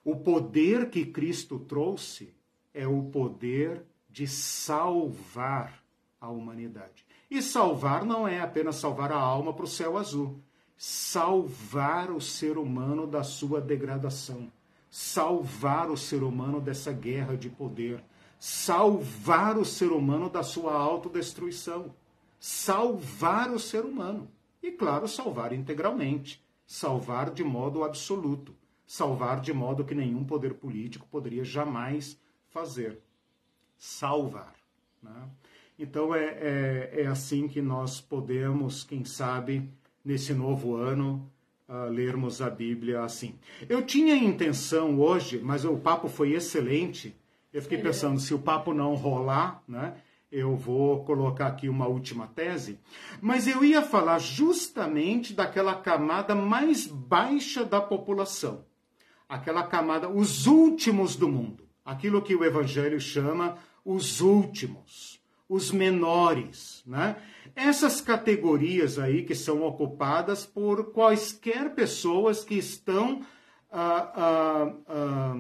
Speaker 1: O poder que Cristo trouxe é o poder de salvar a humanidade. E salvar não é apenas salvar a alma para o céu azul. Salvar o ser humano da sua degradação. Salvar o ser humano dessa guerra de poder. Salvar o ser humano da sua autodestruição. Salvar o ser humano. E, claro, salvar integralmente. Salvar de modo absoluto. Salvar de modo que nenhum poder político poderia jamais fazer salvar. Né? Então é, é, é, assim que nós podemos, quem sabe, nesse novo ano, uh, lermos a Bíblia assim. Eu tinha intenção hoje, mas o papo foi excelente. Eu fiquei pensando, se o papo não rolar, né, eu vou colocar aqui uma última tese. Mas eu ia falar justamente daquela camada mais baixa da população. Aquela camada, os últimos do mundo. Aquilo que o Evangelho chama os últimos, os menores, né? Essas categorias aí que são ocupadas por quaisquer pessoas que estão ah, ah, ah,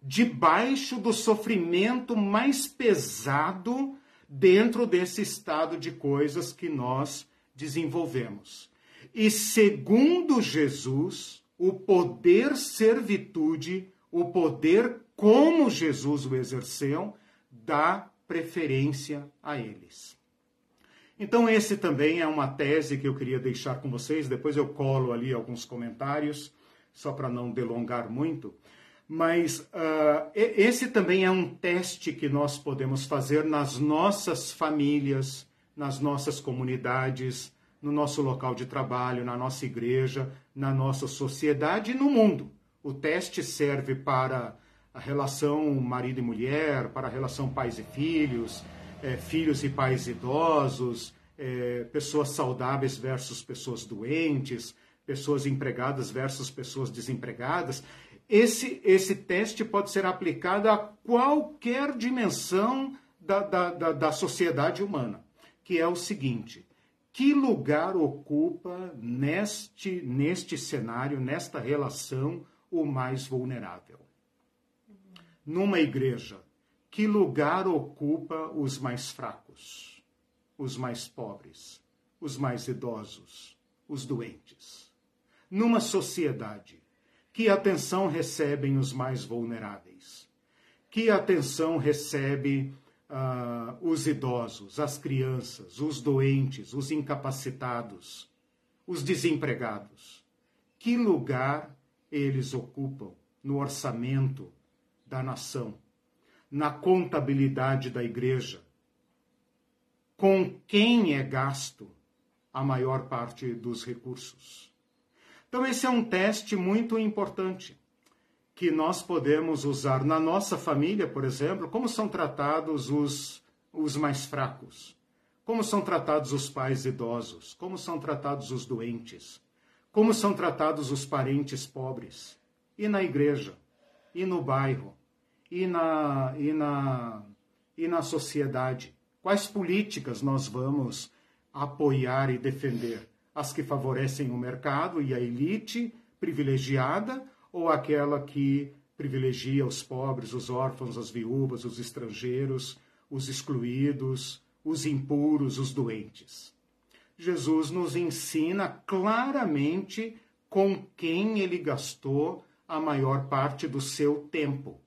Speaker 1: debaixo do sofrimento mais pesado dentro desse estado de coisas que nós desenvolvemos. E segundo Jesus, o poder servitude, o poder como Jesus o exerceu, dá preferência a eles. Então, esse também é uma tese que eu queria deixar com vocês. Depois eu colo ali alguns comentários, só para não delongar muito. Mas uh, esse também é um teste que nós podemos fazer nas nossas famílias, nas nossas comunidades, no nosso local de trabalho, na nossa igreja, na nossa sociedade e no mundo. O teste serve para a relação marido e mulher, para a relação pais e filhos, é, filhos e pais idosos, é, pessoas saudáveis versus pessoas doentes, pessoas empregadas versus pessoas desempregadas. Esse, esse teste pode ser aplicado a qualquer dimensão da, da, da, da sociedade humana, que é o seguinte: que lugar ocupa neste, neste cenário, nesta relação, o mais vulnerável? Numa igreja, que lugar ocupa os mais fracos, os mais pobres, os mais idosos, os doentes? Numa sociedade, que atenção recebem os mais vulneráveis? Que atenção recebe uh, os idosos, as crianças, os doentes, os incapacitados, os desempregados? Que lugar eles ocupam no orçamento da nação, na contabilidade da igreja, com quem é gasto a maior parte dos recursos. Então, esse é um teste muito importante que nós podemos usar na nossa família, por exemplo, como são tratados os, os mais fracos, como são tratados os pais idosos, como são tratados os doentes, como são tratados os parentes pobres, e na igreja, e no bairro, e na, e na, e na sociedade. Quais políticas nós vamos apoiar e defender? As que favorecem o mercado e a elite privilegiada ou aquela que privilegia os pobres, os órfãos, as viúvas, os estrangeiros, os excluídos, os impuros, os doentes? Jesus nos ensina claramente com quem ele gastou a maior parte do seu tempo,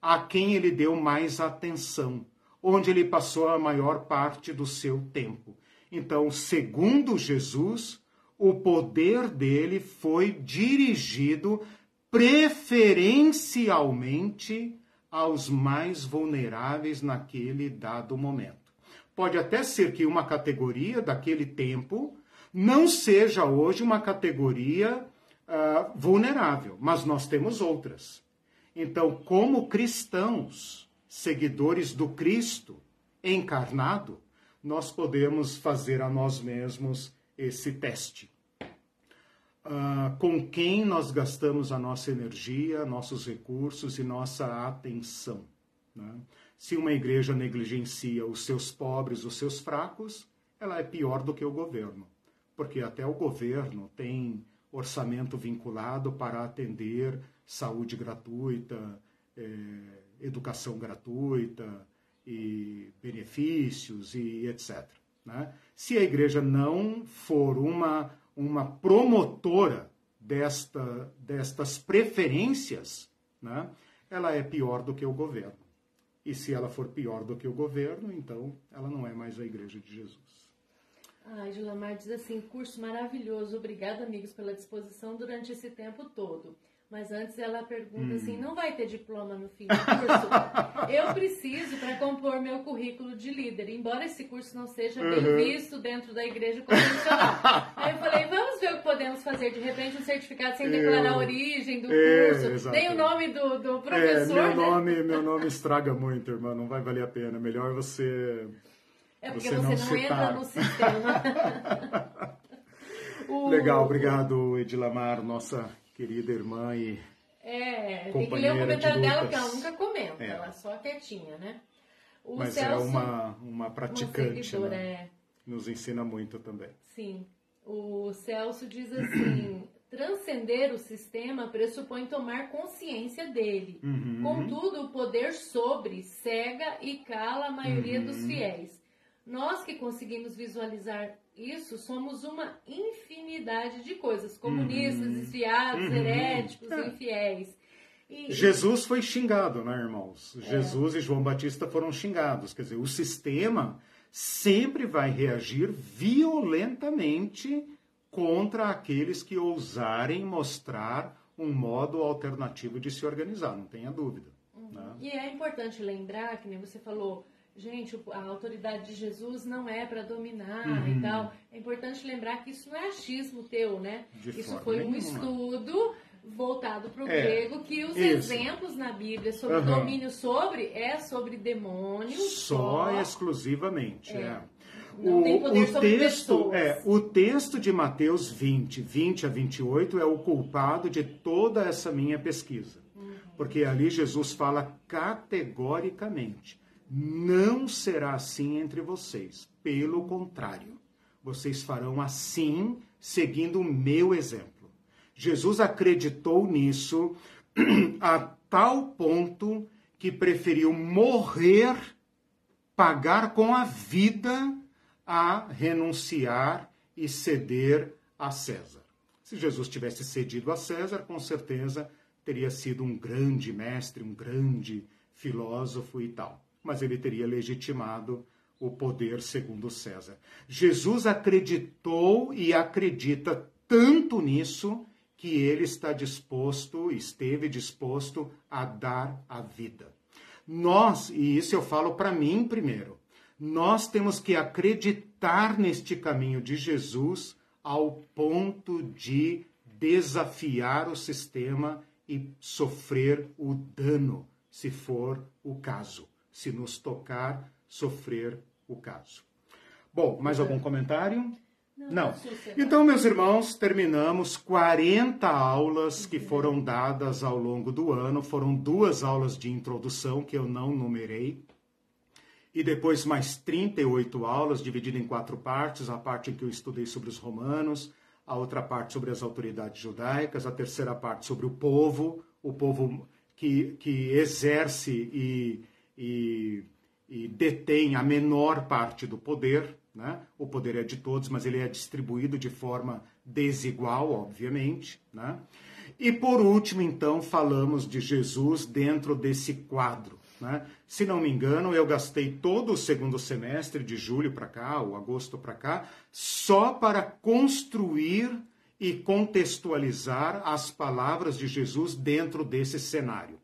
Speaker 1: a quem ele deu mais atenção, onde ele passou a maior parte do seu tempo. Então, segundo Jesus, o poder dele foi dirigido preferencialmente aos mais vulneráveis naquele dado momento. Pode até ser que uma categoria daquele tempo não seja hoje uma categoria uh, vulnerável, mas nós temos outras. Então, como cristãos, seguidores do Cristo encarnado, nós podemos fazer a nós mesmos esse teste. Uh, com quem nós gastamos a nossa energia, nossos recursos e nossa atenção. Né? Se uma igreja negligencia os seus pobres, os seus fracos, ela é pior do que o governo, porque até o governo tem orçamento vinculado para atender saúde gratuita, é, educação gratuita e benefícios e etc. Né? Se a igreja não for uma, uma promotora desta, destas preferências, né, ela é pior do que o governo. E se ela for pior do que o governo, então ela não é mais a igreja de Jesus.
Speaker 2: Ai, Gilamar diz assim, curso maravilhoso, obrigada amigos pela disposição durante esse tempo todo. Mas antes ela pergunta assim, hum. assim, não vai ter diploma no fim do curso? eu preciso para compor meu currículo de líder, embora esse curso não seja bem uhum. visto dentro da igreja convencional. Aí eu falei, vamos ver o que podemos fazer, de repente um certificado sem declarar a origem do é, curso, tem o nome do, do professor,
Speaker 1: é, meu
Speaker 2: né?
Speaker 1: nome, meu nome estraga muito, irmã, não vai valer a pena, melhor você
Speaker 2: é porque você, você não, não entra no sistema.
Speaker 1: Legal, obrigado, Edilamar, nossa querida irmã e.
Speaker 2: É, tem que ler o comentário de dela, porque ela nunca comenta, é. ela é só quietinha, né?
Speaker 1: O Mas é Celso, é uma, uma praticante, uma né? É. Nos ensina muito também.
Speaker 2: Sim. O Celso diz assim: transcender o sistema pressupõe tomar consciência dele. Uhum. Contudo, o poder sobre cega e cala a maioria uhum. dos fiéis. Nós que conseguimos visualizar isso somos uma infinidade de coisas, comunistas, uhum. desviados, uhum. heréticos, é. infiéis.
Speaker 1: E... Jesus foi xingado, né, irmãos? É. Jesus e João Batista foram xingados. Quer dizer, o sistema sempre vai reagir violentamente contra aqueles que ousarem mostrar um modo alternativo de se organizar, não tenha dúvida.
Speaker 2: Uhum. Né? E é importante lembrar, que nem você falou, gente, a autoridade de Jesus não é para dominar uhum. e tal. É importante lembrar que isso não é achismo teu, né? De isso foi um estudo voltado para o é, grego que os isso. exemplos na Bíblia sobre uhum. domínio sobre é sobre demônios
Speaker 1: só, só exclusivamente é. é. Não o, tem poder o sobre texto, pessoas. É, o texto de Mateus 20, 20 a 28 é o culpado de toda essa minha pesquisa. Uhum. Porque ali Jesus fala categoricamente: não será assim entre vocês. Pelo contrário, vocês farão assim, seguindo o meu exemplo. Jesus acreditou nisso a tal ponto que preferiu morrer, pagar com a vida, a renunciar e ceder a César. Se Jesus tivesse cedido a César, com certeza teria sido um grande mestre, um grande filósofo e tal mas ele teria legitimado o poder segundo César. Jesus acreditou e acredita tanto nisso que ele está disposto, esteve disposto a dar a vida. Nós, e isso eu falo para mim primeiro, nós temos que acreditar neste caminho de Jesus ao ponto de desafiar o sistema e sofrer o dano, se for o caso, se nos tocar sofrer o caso. Bom, mais algum comentário? Não. Então, meus irmãos, terminamos 40 aulas que foram dadas ao longo do ano. Foram duas aulas de introdução que eu não numerei. E depois mais 38 aulas, divididas em quatro partes: a parte em que eu estudei sobre os romanos, a outra parte sobre as autoridades judaicas, a terceira parte sobre o povo, o povo que, que exerce e, e, e detém a menor parte do poder, né? O poder é de todos, mas ele é distribuído de forma desigual, obviamente. Né? E por último, então, falamos de Jesus dentro desse quadro. Né? Se não me engano, eu gastei todo o segundo semestre, de julho para cá, ou agosto para cá, só para construir e contextualizar as palavras de Jesus dentro desse cenário.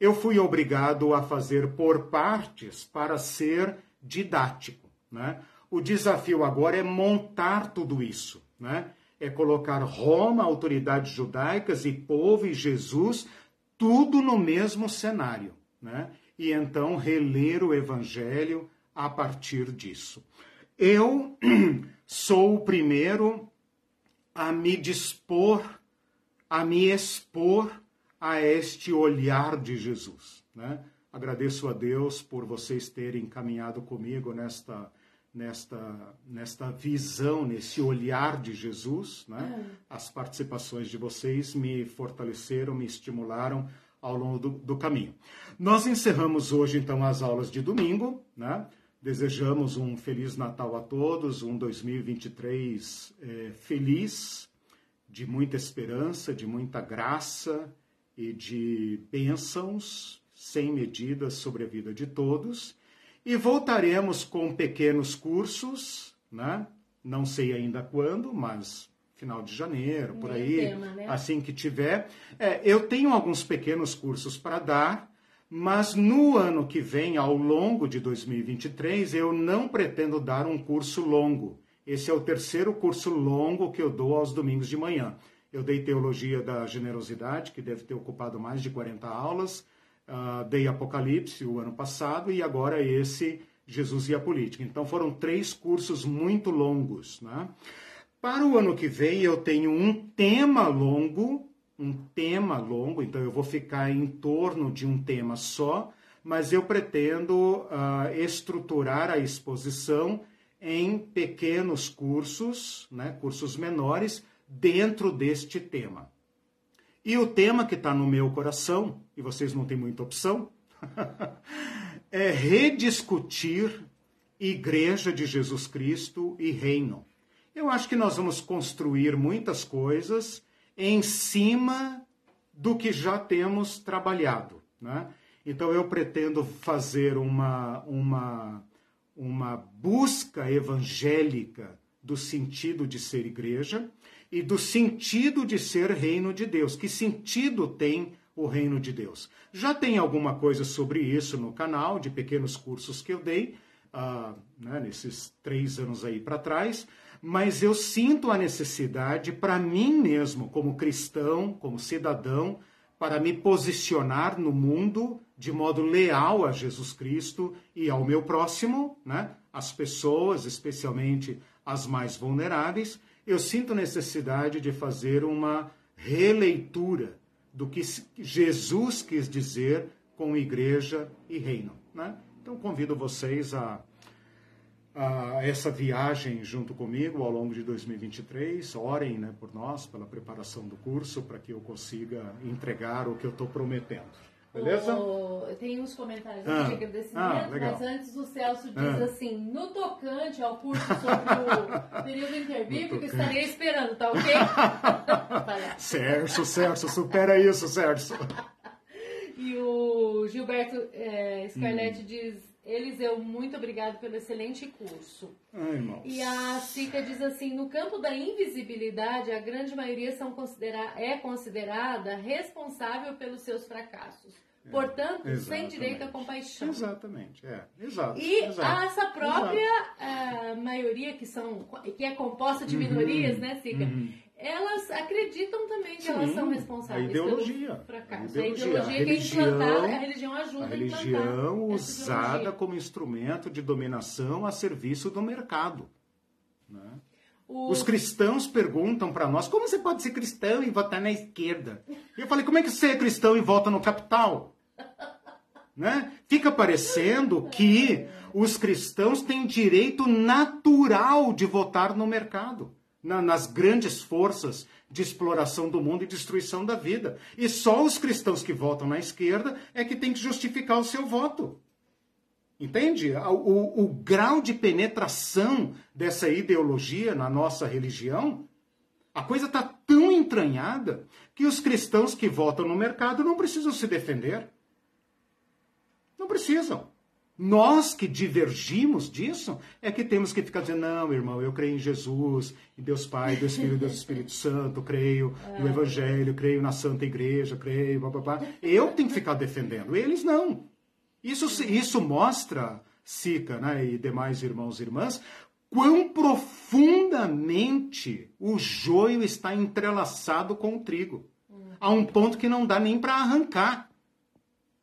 Speaker 1: Eu fui obrigado a fazer por partes para ser didático. Né? O desafio agora é montar tudo isso, né? É colocar Roma, autoridades judaicas e povo e Jesus tudo no mesmo cenário, né? E então reler o evangelho a partir disso. Eu sou o primeiro a me dispor, a me expor a este olhar de Jesus, né? Agradeço a Deus por vocês terem caminhado comigo nesta nesta, nesta visão, nesse olhar de Jesus. Né? É. As participações de vocês me fortaleceram, me estimularam ao longo do, do, caminho. Nós encerramos hoje, então, as aulas de domingo. Né? Desejamos um Feliz Natal a todos, um 2023 é, feliz, de muita esperança, de muita graça e de bênçãos sem medidas sobre a vida de todos. E voltaremos com pequenos cursos, né? Não sei ainda quando, mas final de janeiro, por aí, tema, né? assim que tiver. É, eu tenho alguns pequenos cursos para dar, mas no ano que vem, ao longo de 2023, eu não pretendo dar um curso longo. Esse é o terceiro curso longo que eu dou aos domingos de manhã. Eu dei Teologia da Generosidade, que deve ter ocupado mais de 40 aulas uh, dei Apocalipse o ano passado e agora esse Jesus e a Política. Então foram três cursos muito longos. Né? Para o ano que vem eu tenho um tema longo, um tema longo, então eu vou ficar em torno de um tema só, mas eu pretendo uh, estruturar a exposição em pequenos cursos, né, cursos menores, dentro deste tema. E o tema que está no meu coração, e vocês não têm muita opção, é rediscutir Igreja de Jesus Cristo e Reino. Eu acho que nós vamos construir muitas coisas em cima do que já temos trabalhado. Né? Então eu pretendo fazer uma, uma, uma busca evangélica do sentido de ser igreja e do sentido de ser reino de Deus. Que sentido tem o reino de Deus? Já tem alguma coisa sobre isso no canal, de pequenos cursos que eu dei, uh, né, nesses três anos aí para trás, mas eu sinto a necessidade para mim mesmo, como cristão, como cidadão, para me posicionar no mundo de modo leal a Jesus Cristo e ao meu próximo, né? as pessoas, especialmente as mais vulneráveis, eu sinto necessidade de fazer uma releitura do que Jesus quis dizer com igreja e reino. Né? Então convido vocês a, a, essa viagem junto comigo ao longo de 2023. Orem né, por nós, pela preparação do curso, para que eu consiga entregar o que eu estou prometendo. Beleza?
Speaker 2: O, tem uns comentários ah, de agradecimento, ah, mas antes o Celso diz ah. assim: no tocante ao curso sobre o período interbíblico, estarei esperando, tá ok?
Speaker 1: Sérgio, Sérgio, supera isso, Sérgio.
Speaker 2: e o Gilberto é, Scarlett hum. diz: Eliseu, muito obrigado pelo excelente curso.
Speaker 1: Ai,
Speaker 2: e a Cica diz assim: no campo da invisibilidade, a grande maioria são considera é considerada responsável pelos seus fracassos. É, Portanto, exatamente. sem direito à compaixão.
Speaker 1: Exatamente, é. Exato.
Speaker 2: E
Speaker 1: exato,
Speaker 2: essa própria uh, maioria que, são, que é composta de uhum, minorias, né, Cica? Uhum. Elas acreditam também que Sim, elas são responsáveis
Speaker 1: a ideologia, pelo
Speaker 2: fracasso. A ideologia, a, ideologia a religião, a religião ajuda
Speaker 1: a religião usada como instrumento de dominação a serviço do mercado. Né? O... Os cristãos perguntam para nós, como você pode ser cristão e votar na esquerda? E eu falei, como é que você é cristão e vota no capital? Né? Fica parecendo que os cristãos têm direito natural de votar no mercado na, nas grandes forças de exploração do mundo e destruição da vida. E só os cristãos que votam na esquerda é que tem que justificar o seu voto. Entende? O, o, o grau de penetração dessa ideologia na nossa religião, a coisa está tão entranhada que os cristãos que votam no mercado não precisam se defender. Não precisam. Nós que divergimos disso é que temos que ficar dizendo, não, irmão, eu creio em Jesus, em Deus Pai, Deus Filho, Deus Espírito Santo, creio no é. Evangelho, creio na Santa Igreja, creio, blá, blá, blá. Eu tenho que ficar defendendo, eles não. Isso, isso mostra, Sica né, e demais irmãos e irmãs, quão profundamente o joio está entrelaçado com o trigo. A um ponto que não dá nem para arrancar.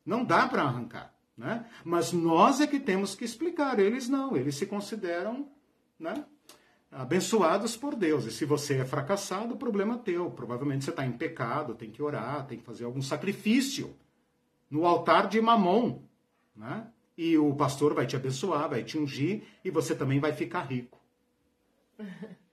Speaker 1: Não dá para arrancar. Né? Mas nós é que temos que explicar, eles não, eles se consideram né, abençoados por Deus. E se você é fracassado, o problema é teu. Provavelmente você está em pecado, tem que orar, tem que fazer algum sacrifício no altar de Mamon. Né? E o pastor vai te abençoar, vai te ungir e você também vai ficar rico.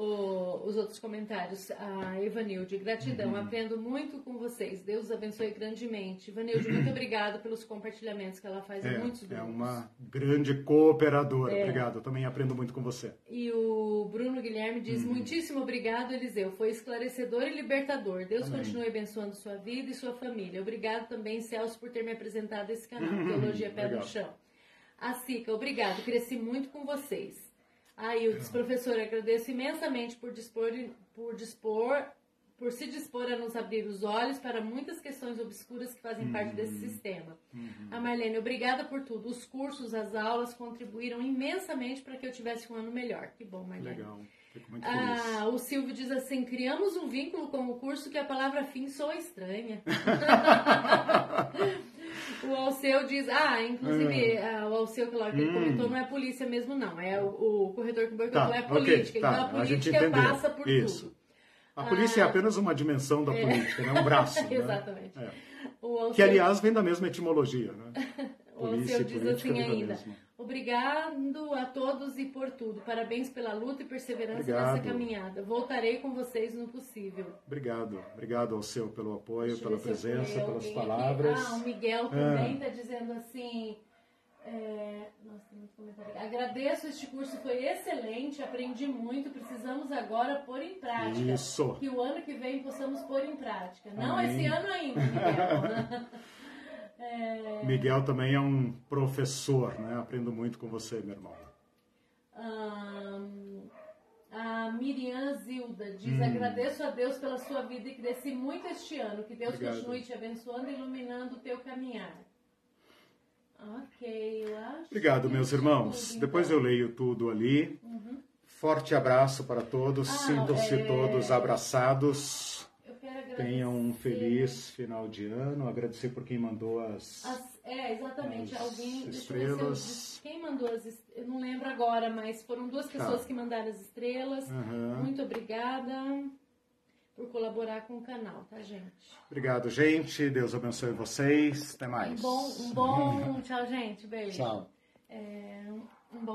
Speaker 2: o, os outros comentários. A Evanilde, gratidão, uhum. aprendo muito com vocês. Deus abençoe grandemente. Evanilde, muito obrigada pelos compartilhamentos que ela faz
Speaker 1: é,
Speaker 2: muitos grupos.
Speaker 1: É uma grande cooperadora. É. Obrigado, eu também aprendo muito com você.
Speaker 2: E o Bruno Guilherme diz: uhum. Muitíssimo obrigado, Eliseu. Foi esclarecedor e libertador. Deus Amém. continue abençoando sua vida e sua família. Obrigado também, Celso, por ter me apresentado esse canal, uhum. Teologia Pé no Chão. A Sica, obrigado. Cresci muito com vocês. Aí eu disse, professor, agradeço imensamente por dispor, por dispor, por se dispor a nos abrir os olhos para muitas questões obscuras que fazem uhum. parte desse uhum. sistema. Uhum. A Marlene, obrigada por tudo. Os cursos, as aulas contribuíram imensamente para que eu tivesse um ano melhor. Que bom, Marlene.
Speaker 1: Legal. Fico muito feliz. Ah,
Speaker 2: o Silvio diz assim: criamos um vínculo com o curso que a palavra fim soa estranha. O Alceu diz, ah, inclusive, é. o Alceu que ele hum. comentou não é polícia mesmo, não. É o, o corretor que boicotou tá, é a política. Okay, tá. Então a política a passa por Isso. tudo.
Speaker 1: A polícia ah, é apenas uma dimensão da é. política, né? um braço.
Speaker 2: Né? Exatamente.
Speaker 1: É. Alceu... Que, aliás, vem da mesma etimologia. Né?
Speaker 2: o Alceu diz assim ainda. Obrigado a todos e por tudo. Parabéns pela luta e perseverança Obrigado. nessa caminhada. Voltarei com vocês no possível.
Speaker 1: Obrigado. Obrigado ao seu pelo apoio, pela presença, pelas palavras.
Speaker 2: Aqui. Ah, o Miguel também está é. dizendo assim. É... Nossa, tem muito comentário. Agradeço, este curso foi excelente, aprendi muito. Precisamos agora pôr em prática.
Speaker 1: Isso.
Speaker 2: Que o ano que vem possamos pôr em prática. Não Amém. esse ano ainda, Miguel.
Speaker 1: É... Miguel também é um professor, né? Aprendo muito com você, meu irmão.
Speaker 2: Um, a Miriam Zilda diz: hum. Agradeço a Deus pela sua vida e cresci muito este ano. Que Deus Obrigado. continue te abençoando e iluminando o teu caminhar. Ok, eu acho.
Speaker 1: Obrigado, meus irmãos. Tudo, então. Depois eu leio tudo ali. Uhum. Forte abraço para todos. Ah, Sintam-se é... todos abraçados. Tenham um feliz final de ano. Agradecer por quem mandou as.
Speaker 2: as é, exatamente.
Speaker 1: As
Speaker 2: Alguém.
Speaker 1: Estrelas.
Speaker 2: quem mandou as Eu não lembro agora, mas foram duas tá. pessoas tá. que mandaram as estrelas. Uhum. Muito obrigada por colaborar com o canal, tá, gente?
Speaker 1: Obrigado, gente. Deus abençoe vocês. Até mais.
Speaker 2: Um bom, um bom tchau, gente. Beijo.
Speaker 1: Tchau.
Speaker 2: É,